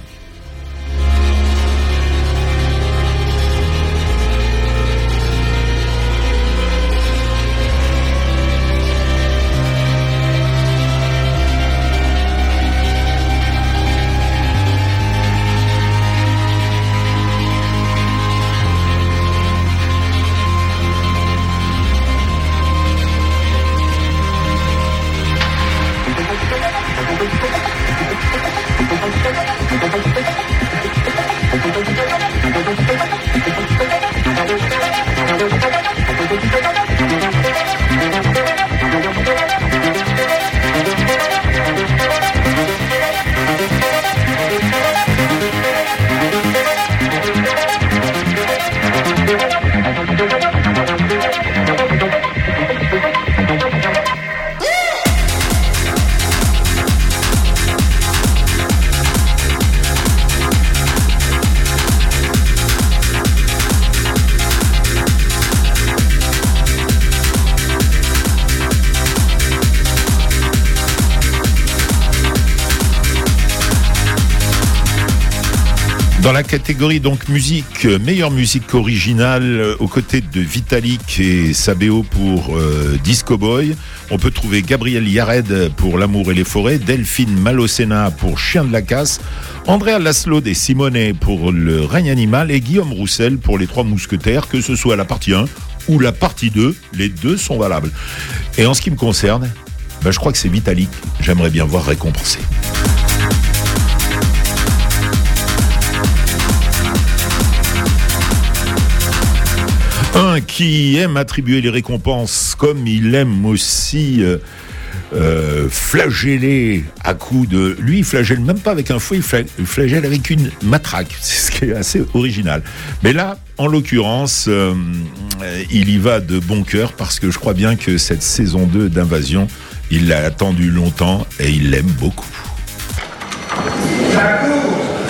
La catégorie donc musique, euh, meilleure musique originale, euh, aux côtés de Vitalik et Sabeo pour euh, Disco Boy, on peut trouver Gabriel Yared pour L'amour et les forêts, Delphine Malocena pour Chien de la casse, Andrea Laszlo et Simone pour Le règne animal et Guillaume Roussel pour Les trois mousquetaires, que ce soit la partie 1 ou la partie 2, les deux sont valables. Et en ce qui me concerne, ben, je crois que c'est Vitalik, j'aimerais bien voir récompensé. Un qui aime attribuer les récompenses comme il aime aussi euh, euh, flageller à coups de... Lui, il flagelle même pas avec un fouet, il flagelle avec une matraque. <laughs> C'est ce qui est assez original. Mais là, en l'occurrence, euh, il y va de bon cœur parce que je crois bien que cette saison 2 d'Invasion, il l'a attendu longtemps et il l'aime beaucoup.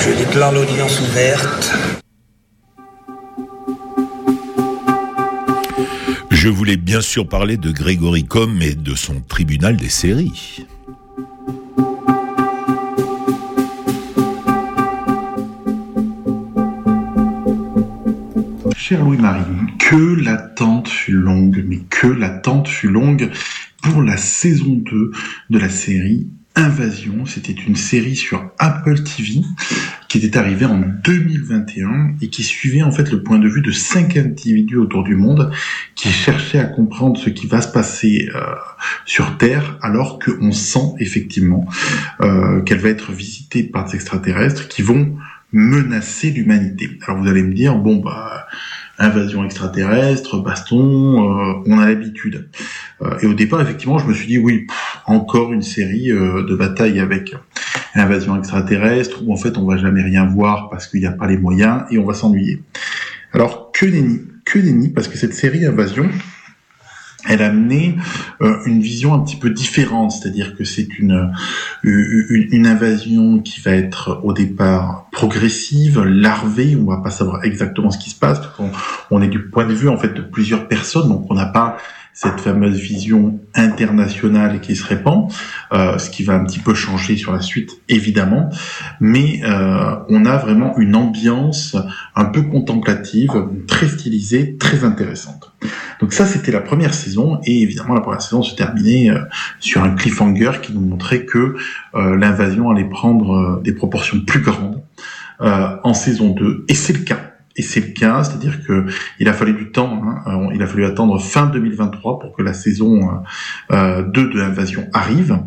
Je déclare l'audience ouverte. Je voulais bien sûr parler de Grégory Com et de son tribunal des séries. Cher Louis-Marie, que l'attente fut longue, mais que l'attente fut longue pour la saison 2 de la série Invasion. C'était une série sur Apple TV qui était arrivée en 2021 et qui suivait en fait le point de vue de cinq individus autour du monde qui cherchaient à comprendre ce qui va se passer euh, sur Terre alors qu'on sent effectivement euh, qu'elle va être visitée par des extraterrestres qui vont menacer l'humanité. Alors vous allez me dire, bon bah invasion extraterrestre, baston, euh, on a l'habitude. Euh, et au départ, effectivement, je me suis dit, oui, encore une série euh, de batailles avec invasion extraterrestre, où en fait on va jamais rien voir parce qu'il n'y a pas les moyens et on va s'ennuyer. Alors que nenni, que nenni, parce que cette série Invasion, elle a amené euh, une vision un petit peu différente, c'est-à-dire que c'est une, une, une invasion qui va être au départ progressive, larvée, on va pas savoir exactement ce qui se passe, on, on est du point de vue en fait de plusieurs personnes, donc on n'a pas cette fameuse vision internationale qui se répand, euh, ce qui va un petit peu changer sur la suite évidemment, mais euh, on a vraiment une ambiance un peu contemplative, très stylisée, très intéressante. Donc ça c'était la première saison et évidemment la première saison se terminait euh, sur un cliffhanger qui nous montrait que l'invasion allait prendre des proportions plus grandes en saison 2 et c'est le cas. Et c'est le cas, c'est-à-dire que il a fallu du temps, hein, il a fallu attendre fin 2023 pour que la saison euh, 2 de l'invasion arrive,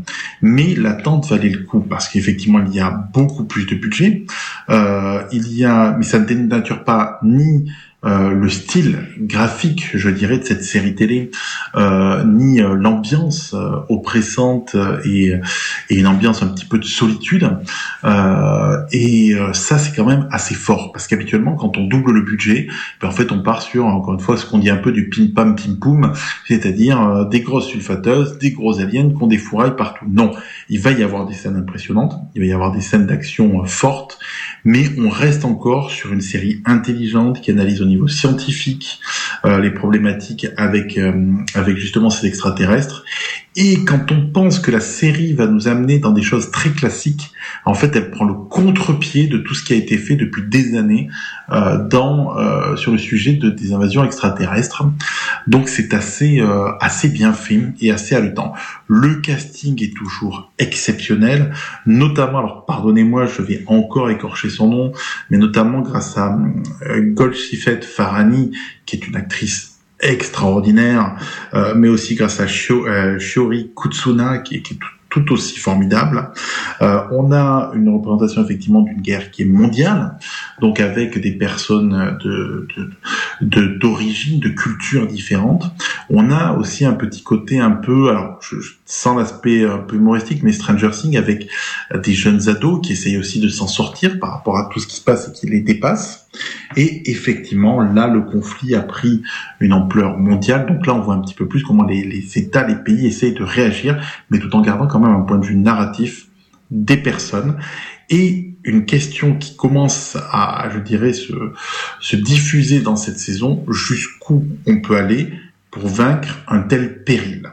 mais l'attente valait le coup parce qu'effectivement il y a beaucoup plus de budget, euh, il y a, mais ça ne dénature pas ni euh, le style graphique, je dirais, de cette série télé, euh, ni euh, l'ambiance oppressante et, et, une ambiance un petit peu de solitude. et ça, c'est quand même assez fort, parce qu'habituellement, quand on double le budget, ben, en fait, on part sur, encore une fois, ce qu'on dit un peu du pim-pam, pim-poum, c'est-à-dire des grosses sulfateuses, des gros aliens qui ont des fourrailles partout. Non, il va y avoir des scènes impressionnantes, il va y avoir des scènes d'action fortes, mais on reste encore sur une série intelligente qui analyse au niveau scientifique euh, les problématiques avec euh, avec justement ces extraterrestres. Et quand on pense que la série va nous amener dans des choses très classiques, en fait, elle prend le contre-pied de tout ce qui a été fait depuis des années euh, dans euh, sur le sujet de, des invasions extraterrestres. Donc c'est assez euh, assez bien fait et assez haletant. Le casting est toujours exceptionnel, notamment alors pardonnez-moi, je vais encore écorcher son nom, mais notamment grâce à euh, Golshifet Farhani qui est une actrice extraordinaire, euh, mais aussi grâce à Shio, euh, Shiori Kutsuna, qui, est tout, aussi formidable. Euh, on a une représentation effectivement d'une guerre qui est mondiale, donc avec des personnes de de d'origine, de, cultures différentes. On a aussi un petit côté un peu, alors je, sans l'aspect un peu humoristique, mais Stranger Things avec des jeunes ados qui essayent aussi de s'en sortir par rapport à tout ce qui se passe et qui les dépasse. Et effectivement, là, le conflit a pris une ampleur mondiale. Donc là, on voit un petit peu plus comment les, États, les pays essayent de réagir, mais tout en gardant quand même un point de vue narratif des personnes. Et une question qui commence à, je dirais, se diffuser dans cette saison, jusqu'où on peut aller pour vaincre un tel péril.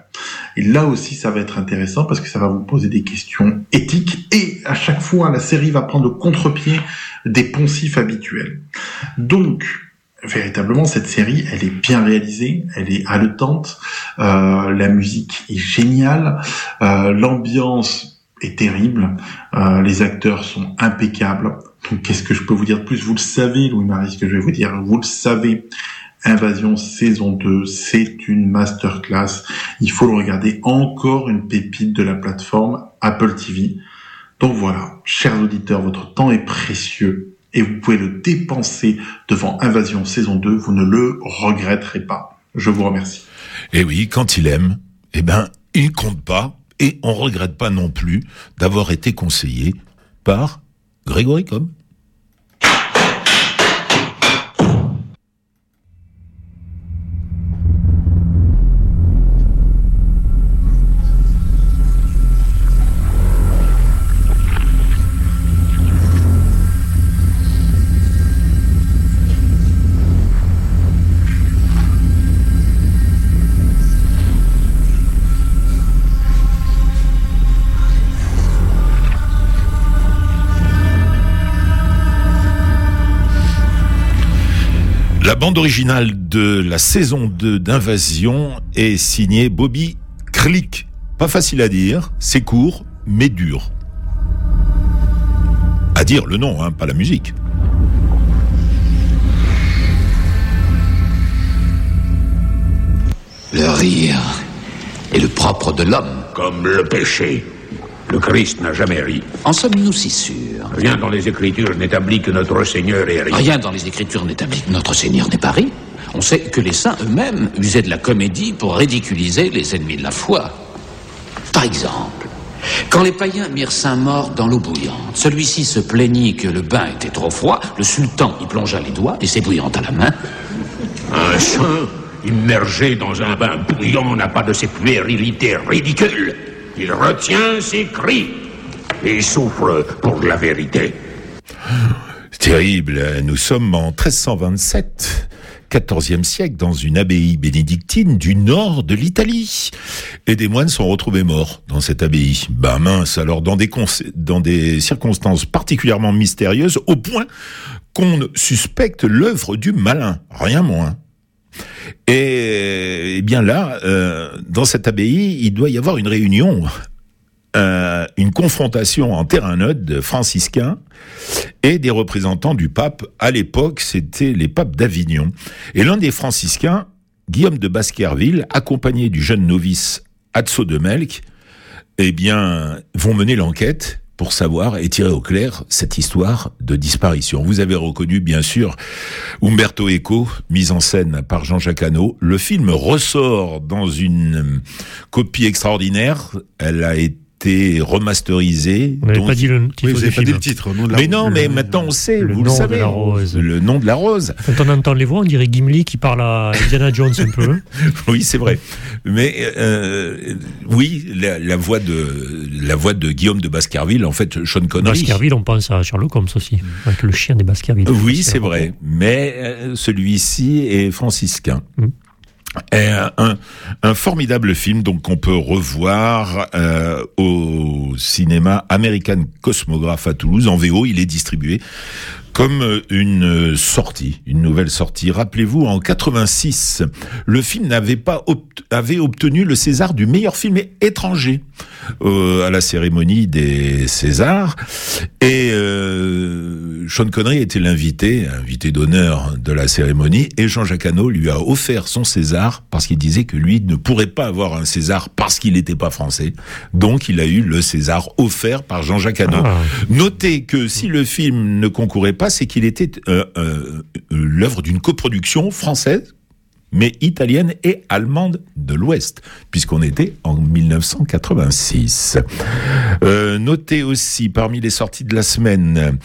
Et là aussi, ça va être intéressant parce que ça va vous poser des questions éthiques et à chaque fois, la série va prendre le contre-pied des poncifs habituels. Donc, véritablement, cette série, elle est bien réalisée, elle est haletante, euh, la musique est géniale, euh, l'ambiance est terrible, euh, les acteurs sont impeccables. Donc, qu'est-ce que je peux vous dire de plus? Vous le savez, Louis-Marie, ce que je vais vous dire. Vous le savez. Invasion saison 2, c'est une masterclass. Il faut le regarder. Encore une pépite de la plateforme Apple TV. Donc voilà, chers auditeurs, votre temps est précieux et vous pouvez le dépenser devant Invasion saison 2. Vous ne le regretterez pas. Je vous remercie. Et eh oui, quand il aime, eh ben, il compte pas et on regrette pas non plus d'avoir été conseillé par Grégory Com. Bande originale de la saison 2 d'Invasion est signée Bobby Click. Pas facile à dire, c'est court, mais dur. À dire le nom, hein, pas la musique. Le rire est le propre de l'homme. Comme le péché. Le Christ n'a jamais ri. En sommes-nous si sûrs? Rien dans les Écritures n'établit que notre Seigneur est ri. Rien dans les Écritures n'établit que notre Seigneur n'est pas ri. On sait que les saints eux-mêmes usaient de la comédie pour ridiculiser les ennemis de la foi. Par exemple, quand les païens mirent Saint mort dans l'eau bouillante, celui-ci se plaignit que le bain était trop froid, le sultan y plongea les doigts, et bouillante à la main. Un saint immergé dans un bain bouillant n'a pas de ces puérilités ridicules. Il retient ses cris et souffre pour la vérité. Terrible. Nous sommes en 1327. 14e siècle dans une abbaye bénédictine du nord de l'Italie. Et des moines sont retrouvés morts dans cette abbaye. Ben mince, alors dans des, circonstances particulièrement mystérieuses, au point qu'on suspecte l'œuvre du malin, rien moins. Et, eh bien là, euh, dans cette abbaye, il doit y avoir une réunion, euh, une confrontation en terrain neutre de franciscains et des représentants du pape. À l'époque, c'était les papes d'Avignon. Et l'un des franciscains, Guillaume de Baskerville, accompagné du jeune novice Atso de Melk, eh bien, vont mener l'enquête pour savoir et tirer au clair cette histoire de disparition. Vous avez reconnu, bien sûr, Umberto Eco, mise en scène par Jean-Jacques Hano. Le film ressort dans une copie extraordinaire. Elle a été remasterisé. On n'avait pas dit le titre. vous pas dit le titre. mais non, mais maintenant on sait, vous le savez. La rose. Le nom de la rose. Quand on entend les voix, on dirait Gimli qui parle à Indiana Jones un peu. <laughs> Oui, c'est vrai. Mais euh, oui, la, voix de la voix de Guillaume de Baskerville, en fait, Sean Connery. Baskerville, on pense à Sherlock Holmes aussi, avec le chien des Baskerville. Oui, c'est vrai. Mais euh, celui-ci est franciscain. Mm. Un, un, formidable film donc qu'on peut revoir euh, au cinéma American Cosmograph à Toulouse en VO. Il est distribué comme une sortie, une nouvelle sortie. Rappelez-vous, en 86, le film n'avait pas avait obtenu le César du meilleur film étranger euh, à la cérémonie des Césars et euh, Sean Connery était l'invité, invité d'honneur de la cérémonie, et Jean-Jacques Hano lui a offert son César parce qu'il disait que lui ne pourrait pas avoir un César parce qu'il n'était pas français. Donc il a eu le César offert par Jean-Jacques Hano. Ah. Notez que si le film ne concourait pas, c'est qu'il était euh, euh, l'œuvre d'une coproduction française mais italienne et allemande de l'Ouest, puisqu'on était en 1986. Euh, notez aussi parmi les sorties de la semaine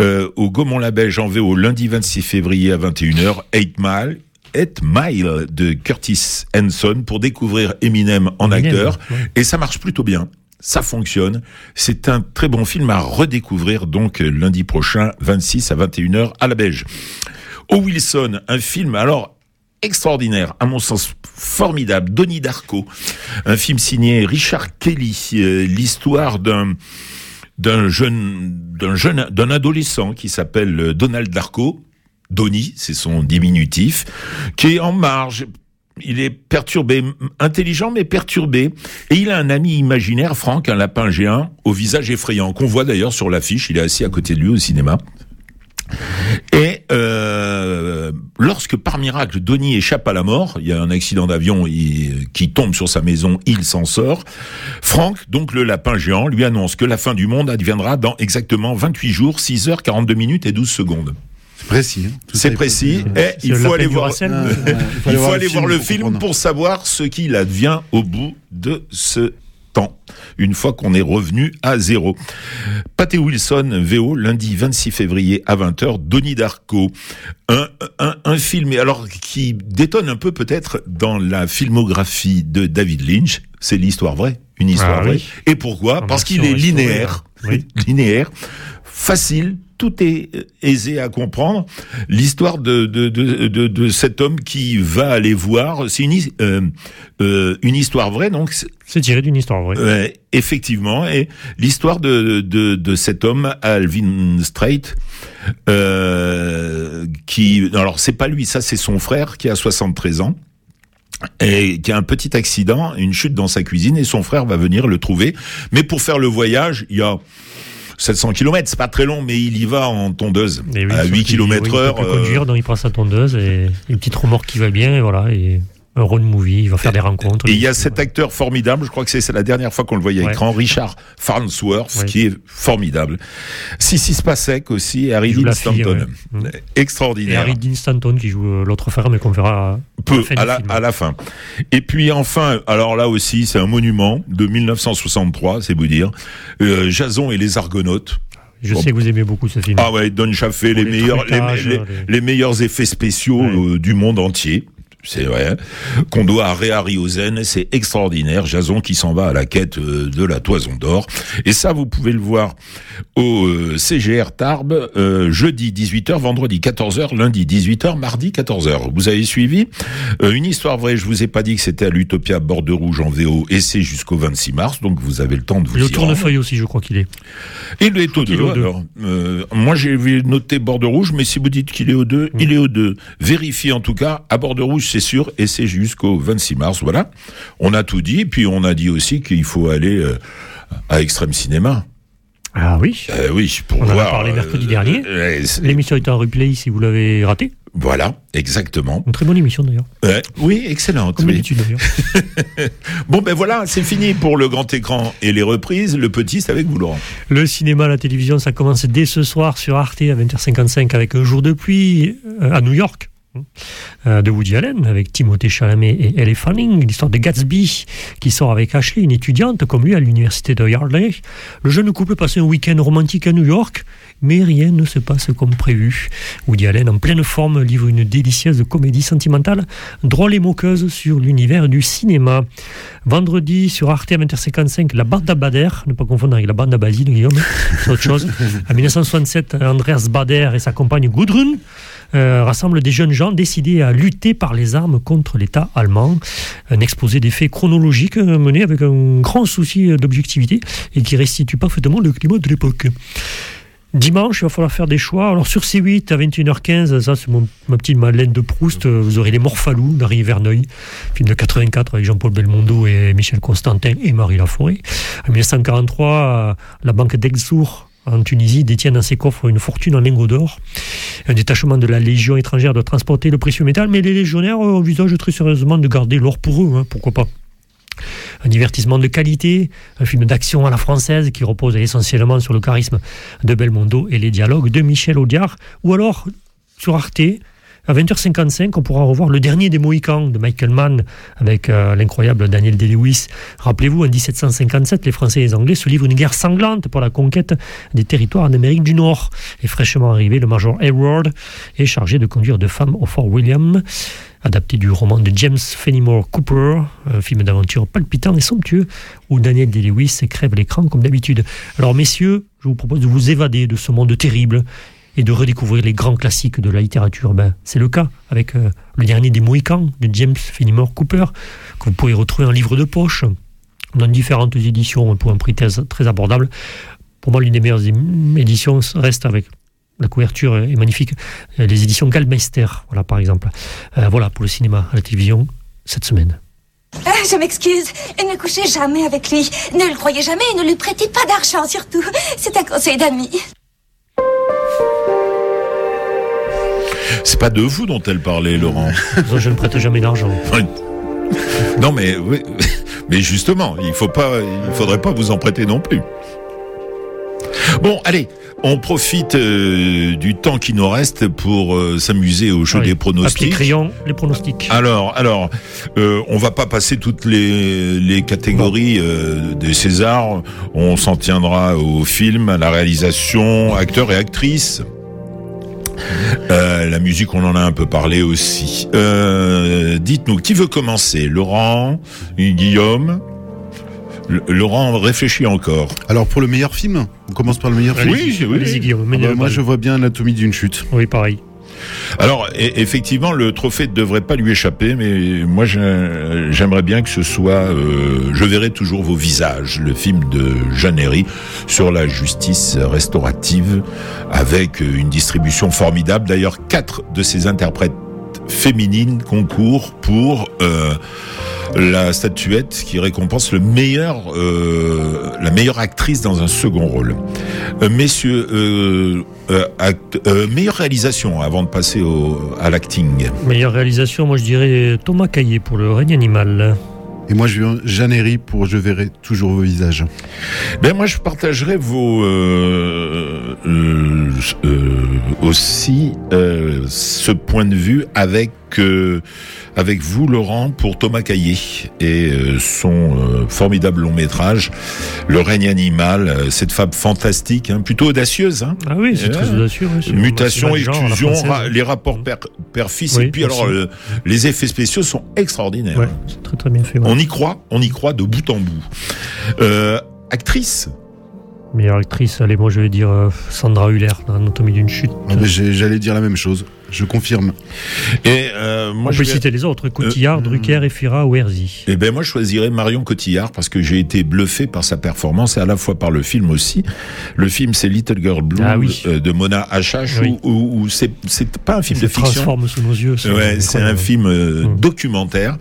euh, au Gaumont-la-Belge en VO lundi 26 février à 21h, 8 Mile. 8 Mile de Curtis Hanson pour découvrir Eminem en Eminem, acteur ouais. et ça marche plutôt bien. Ça fonctionne. C'est un très bon film à redécouvrir donc lundi prochain 26 à 21h à la Belge. O Wilson, un film alors extraordinaire, à mon sens formidable, Donnie Darko, un film signé Richard Kelly, euh, l'histoire d'un jeune d'un adolescent qui s'appelle Donald Darko, Donnie, c'est son diminutif, qui est en marge il est perturbé, intelligent mais perturbé. Et il a un ami imaginaire, Franck, un lapin géant, au visage effrayant, qu'on voit d'ailleurs sur l'affiche. Il est assis à côté de lui au cinéma. Et euh, lorsque par miracle Donnie échappe à la mort, il y a un accident d'avion qui tombe sur sa maison, il s'en sort. Franck, donc le lapin géant, lui annonce que la fin du monde adviendra dans exactement 28 jours, 6 heures, 42 minutes et 12 secondes. C'est précis. hein. C'est est précis. Et C'est il faut aller voir. Racel. Ah, ouais, Il faut aller voir le film pour savoir ce qu'il advient au bout de ce temps, une fois qu'on est revenu à zéro. Pathé Wilson, VO, lundi 26 février à 20h, Donnie Darko. Un, un, un film, et alors, qui détonne un peu peut-être dans la filmographie de David Lynch, c'est l'histoire vraie, une histoire Ah vraie. oui. Et pourquoi? En Parce qu'il est linéaire, hein. Oui. <laughs> linéaire, facile, tout est euh, aisé à comprendre. L'histoire de, de, de, de, de cet homme qui va aller voir, c'est une, euh, euh, une histoire vraie, donc c'est- tiré d'une histoire vraie. Effectivement, et l'histoire de, de, de cet homme, Alvin Strait, euh, qui, alors c'est pas lui, ça c'est son frère qui a 73 ans et qui a un petit accident, une chute dans sa cuisine, et son frère va venir le trouver. Mais pour faire le voyage, il y a 700 km, c'est pas très long, mais il y va en tondeuse oui, à sauf 8 qu'il- km oui, il heure. peut plus conduire, donc il prend sa tondeuse et une petite remorque qui va bien, et voilà, et road movie, il va faire des rencontres. Et il y a cet acteur formidable, je crois que c'est la dernière fois qu'on le voyait à Ouais. écran, Richard Farnsworth, Ouais. qui est formidable. Sissi Spacek aussi, et Harry Dean Stanton. ouais. Mm. Et Extraordinaire. Harry Dean Stanton qui joue euh, l'autre frère, mais qu'on verra peu à la, film. à la fin. Et puis enfin, alors là aussi, c'est un monument de 1963, c'est vous dire, euh, Jason et les Argonautes. Je Bon. sais que vous aimez beaucoup ce film. Ah ouais, Don Chaffee, les les meilleurs, les, trucages, les- meilleurs effets spéciaux euh, du monde entier. C'est vrai, qu'on doit à Ray Harryhausen, c'est extraordinaire. Jason qui s'en va à la quête euh, de la toison d'or. Et ça, vous pouvez le voir au euh, CGR Tarbes, euh, jeudi 18h, vendredi 14h, lundi 18h, mardi 14h. Vous avez suivi Euh, Une histoire vraie, je vous ai pas dit que c'était à l'Utopia Bord de Rouge en VO, et c'est jusqu'au 26 mars, donc vous avez le temps de vous le tournefeuille aussi, je crois qu'il est. Il est au qu'il 2. est au deux. alors. Euh, moi, j'ai vu noter bord de rouge, mais si vous dites qu'il est au 2, Mm. il est au 2. Vérifiez en tout cas, à bord de rouge, c'est sûr, et c'est jusqu'au 26 mars. Voilà. On a tout dit, puis on a dit aussi qu'il faut aller euh, à Extrême Cinéma. Ah oui. Euh, oui, pour On en a voir. parlé mercredi euh, dernier. euh, L'émission est en replay si vous l'avez raté. voilà, exactement. Une très bonne émission d'ailleurs. Oui, excellente. Comme oui. d'habitude d'ailleurs. <laughs> Bon, ben voilà, c'est fini pour le grand écran et les reprises. Le petit, c'est avec vous, Laurent. Le cinéma, la télévision, ça commence dès ce soir sur Arte à 20h55 avec Un jour de pluie à New York. Euh, de Woody Allen avec Timothée Chalamet et Elle Fanning, l'histoire de Gatsby qui sort avec Ashley, une étudiante comme lui à l'université de Yardley. Le jeune couple passe un week-end romantique à New York, mais rien ne se passe comme prévu. Woody Allen, en pleine forme, livre une délicieuse comédie sentimentale, drôle et moqueuse sur l'univers du cinéma. Vendredi sur Arte à 20h55, la bande à Bader, ne pas confondre avec la bande à Basile, Guillaume, c'est autre chose. <laughs> En 1967, Andreas Bader et sa compagne Gudrun euh, rassemblent des jeunes gens décidés à lutter par les armes contre l'État allemand. Un exposé des faits chronologiques euh, mené avec un grand souci d'objectivité et qui restitue parfaitement le climat de l'époque. Dimanche, il va falloir faire des choix. Alors sur C8 à 21h15, ça c'est mon- ma petite Madeleine de Proust, euh, vous aurez Les Morphalous d'Henri Verneuil, film de 84 avec Jean-Paul Belmondo et Michel Constantin et Marie Laforêt. En 1943, euh, la banque d'Exour en Tunisie, détient dans ses coffres une fortune en lingots d'or. Un détachement de la Légion étrangère doit transporter le précieux métal, mais les légionnaires euh, envisagent très sérieusement de garder l'or pour eux, hein, pourquoi pas. Un divertissement de qualité, un film d'action à la française qui repose essentiellement sur le charisme de Belmondo et les dialogues de Michel Audiard, ou alors sur Arte, à 20h55, on pourra revoir le dernier des Mohicans de Michael Mann avec euh, l'incroyable Daniel Day-Lewis. Rappelez-vous, en 1757, les Français et les Anglais se livrent une guerre sanglante pour la conquête des territoires en Amérique du Nord. Et fraîchement arrivé, le major Hayward est chargé de conduire deux femmes au Fort William, adapté du roman de James Fenimore Cooper, un film d'aventure palpitant et somptueux, où Daniel Day-Lewis crève l'écran comme d'habitude. Alors messieurs, je vous propose de vous évader de ce monde terrible et de redécouvrir les grands classiques de la littérature. Ben, c'est le cas avec euh, le dernier des Mohicans de James Fenimore Cooper, que vous pouvez retrouver en livre de poche, dans différentes éditions pour un prix très, abordable. Pour moi, l'une des meilleures éditions reste avec la couverture est magnifique, euh, les éditions Gallmeister, voilà par exemple. Euh, voilà pour le cinéma à la télévision cette semaine. Je m'excuse, ne couchez jamais avec lui. Ne le croyez jamais et ne lui prêtez pas d'argent surtout. C'est un conseil d'amis. C'est pas de vous dont elle parlait, Laurent. <laughs> je ne prête jamais d'argent. Non, mais oui, <laughs> mais justement, il faut pas, il faudrait pas vous en prêter non plus. Bon, allez, on profite euh, du temps qui nous reste pour euh, s'amuser au jeu Oui. des Papier pronostics. crayon, les pronostics. Alors, alors, euh, on va pas passer toutes les, les catégories euh, des Césars. On s'en tiendra au film, à la réalisation, acteurs et actrices. Euh, la musique, on en a un peu parlé aussi. Euh, Dites-nous, qui veut commencer? Laurent Guillaume? L- Laurent réfléchit encore. Alors pour le meilleur film, on commence par le meilleur film. Oui, oui. Guillaume, Ah bah, moi je vois bien Anatomie d'une chute. Oui, pareil. Alors, e- effectivement, le trophée ne devrait pas lui échapper, mais moi, j'ai- j'aimerais bien que ce soit euh, Je verrai toujours vos visages, le film de Jeanne Herry sur la justice restaurative, avec une distribution formidable. D'ailleurs, quatre de ses interprètes féminines concourent pour euh, la statuette qui récompense le meilleur, euh, la meilleure actrice dans un second rôle. Euh, messieurs, meilleure réalisation avant de passer au, à l'acting. Meilleure réalisation, moi je dirais Thomas Caillé pour le règne animal. Et moi je Herry pour Je verrai toujours vos visages. Ben moi je partagerai vos euh, euh, euh, aussi euh, ce point de vue avec euh, avec vous Laurent pour Thomas Caillé et euh, son euh, formidable long métrage Le règne animal, euh, cette femme fantastique, hein, plutôt audacieuse. Hein, Ah oui, c'est très audacieux. oui, Mutation, exclusion, ra- les rapports père- père-fils, Oui, et puis alors les effets spéciaux sont extraordinaires. Ouais, c'est très très bien fait. ouais. On y croit, on y croit de bout en bout. Euh, actrice, Meilleure actrice, allez, moi je vais dire Sandra Huller dans Anatomie d'une chute. Ah, J'allais dire la même chose. Je confirme. et euh, moi On je peut vais- citer les autres Cotillard, Euh, Drucker, Efira ou Hersey. Eh ben moi je choisirais Marion Cotillard parce que j'ai été bluffé par sa performance et à la fois par le film aussi. Le film c'est Little Girl Blue Ah oui. euh, de Mona Achache Oui. où, où- où c'est c'est pas un film de fiction. transforme sous nos yeux. Ouais, c'est un incroyable. film euh, Mm. documentaire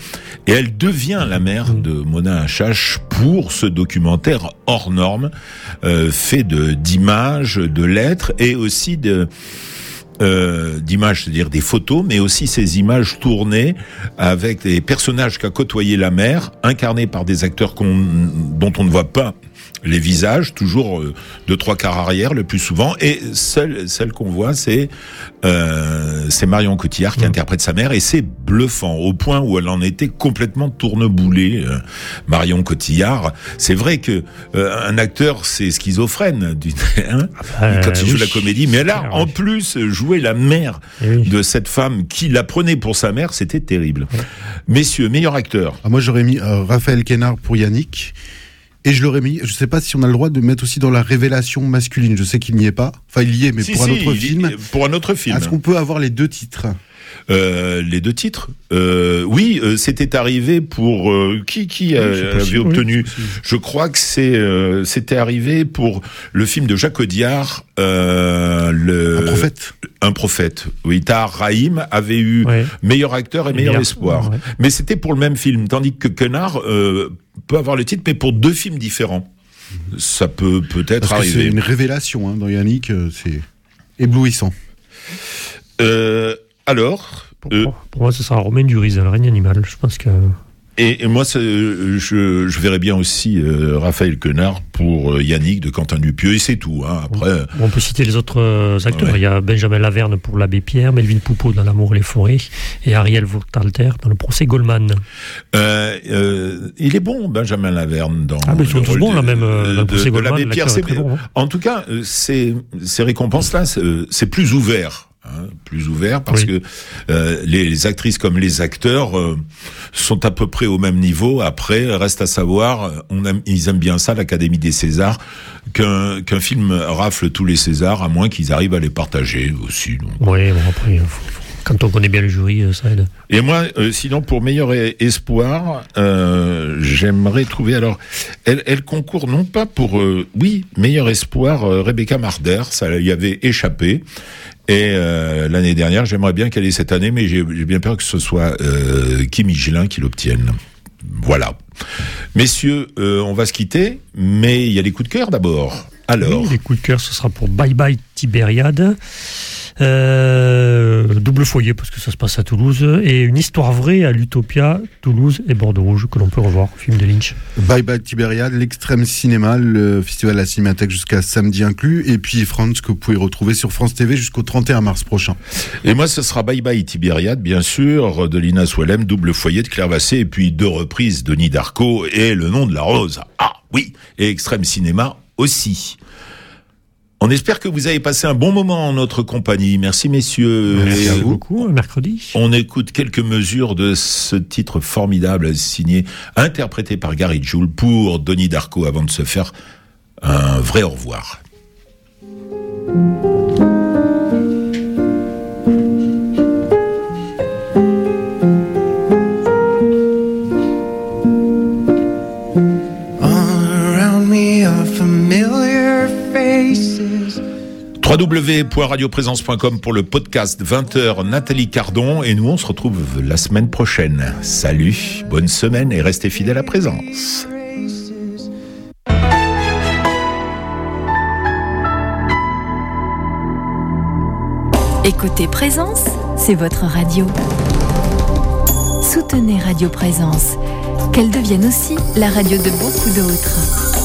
et elle devient la mère Mm. de Mona Achache pour ce documentaire hors norme euh, fait de d'images, de lettres et aussi de euh, d'images, c'est-à-dire des photos, mais aussi ces images tournées avec des personnages qu'a côtoyé la mère, incarnés par des acteurs dont on ne voit pas les visages, toujours euh, de trois quarts arrière le plus souvent, et celle, celle qu'on voit, c'est euh, c'est Marion Cotillard qui interprète sa mère, et c'est bluffant au point où elle en était complètement tourneboulée. euh, Marion Cotillard, c'est vrai que euh, un acteur c'est schizophrène <laughs> du- hein, Euh, quand il joue oui. la comédie, mais là Ah, en oui. plus jouer la mère Eh oui. de cette femme qui la prenait pour sa mère, c'était terrible. Messieurs, meilleur acteur. Ah, moi j'aurais mis euh, Raphaël Kénard pour Yannick. Et je l'aurais mis, je sais pas si on a le droit de mettre aussi dans la révélation masculine. Je sais qu'il n'y est pas. Enfin, il y est, mais Si, pour un autre il- film. Pour un autre film. Est-ce qu'on peut avoir les deux titres? Euh, les deux titres? Euh, oui, euh, c'était arrivé pour qui qui c'est avait obtenu? Je crois que c'est c'était arrivé pour le film de Jacques Audiard, le Un prophète. Un prophète. Oui, Tahar Rahim avait eu Ouais. meilleur acteur et meilleur meilleur- espoir. ouais. Mais c'était pour le même film, tandis que Quenard euh, peut avoir le titre, mais pour deux films différents. ça peut peut-être que c'est arriver. une révélation hein, dans Yannick, euh, c'est éblouissant. Euh, alors, euh, Pour moi, ce sera Romain Duris, le règne animal. Je pense que. Et, et moi, euh, je, je verrais bien aussi euh, Raphaël Quenard pour euh, Yannick de Quentin Dupieux, et c'est tout. Hein. Après, On peut citer les autres euh, acteurs. Ouais. Il y a Benjamin Laverne pour l'abbé Pierre, Melvin Poupeau dans L'amour et les forêts, et Ariel Vautalter dans le procès Goldman. euh, euh, il est bon, Benjamin Laverne, dans Ah, mais ils sont le tous rôle bons, de- là, même, euh, dans le de- procès de Goldman, l'abbé Pierre. l'acteur est C'est- très bon, hein. En tout cas, euh, ces, ces récompenses-là, c'est plus ouvert. Hein, plus ouvert parce Oui. que euh, les, les actrices comme les acteurs euh, sont à peu près au même niveau. Après, reste à savoir, euh, on aime, ils aiment bien ça, l'Académie des Césars, qu'un qu'un film rafle tous les Césars, à moins qu'ils arrivent à les partager aussi. donc. Oui, bon, après, faut- faut- quand on connaît bien le jury, euh, ça aide. Et moi, euh, sinon, pour meilleur e- espoir, euh, j'aimerais trouver. Alors, elle, elle concourt non pas pour, euh, oui, meilleur espoir, Rebecca Marder, ça y avait échappé. Et l'année dernière, j'aimerais bien qu'elle ait cette année, mais j'ai bien peur que ce soit Kim Michelin qui l'obtienne. Voilà. Messieurs, on va se quitter, mais il y a les coups de cœur d'abord. Alors, Oui, les coups de cœur, ce sera pour Bye Bye Tibériade. Euh, double foyer parce que ça se passe à Toulouse et une histoire vraie à l'Utopia, Toulouse et Bordeaux Rouge que l'on peut revoir, film de Lynch. Bye Bye Tibériade, l'extrême cinéma, le festival de la Cinémathèque jusqu'à samedi inclus, et puis France que vous pouvez retrouver sur France TV jusqu'au 31 mars prochain. Et moi, ce sera Bye Bye Tibériade, bien sûr, de Lina Swellem, double foyer de Claire Vassé, et puis deux reprises de Denis Darko et Le nom de la rose. Ah oui, et Extrême Cinéma aussi. On espère que vous avez passé un bon moment en notre compagnie. Merci messieurs. Merci à vous. beaucoup, mercredi. On écoute quelques mesures de ce titre formidable signé, interprété par Gary Jules pour Denis Darko avant de se faire un vrai au revoir. www.radioprésence.com pour le podcast 20h Nathalie Cardon et nous on se retrouve la semaine prochaine. Salut, bonne semaine et restez fidèles à présence. Écoutez Présence, c'est votre radio. Soutenez Radio Présence, qu'elle devienne aussi la radio de beaucoup d'autres.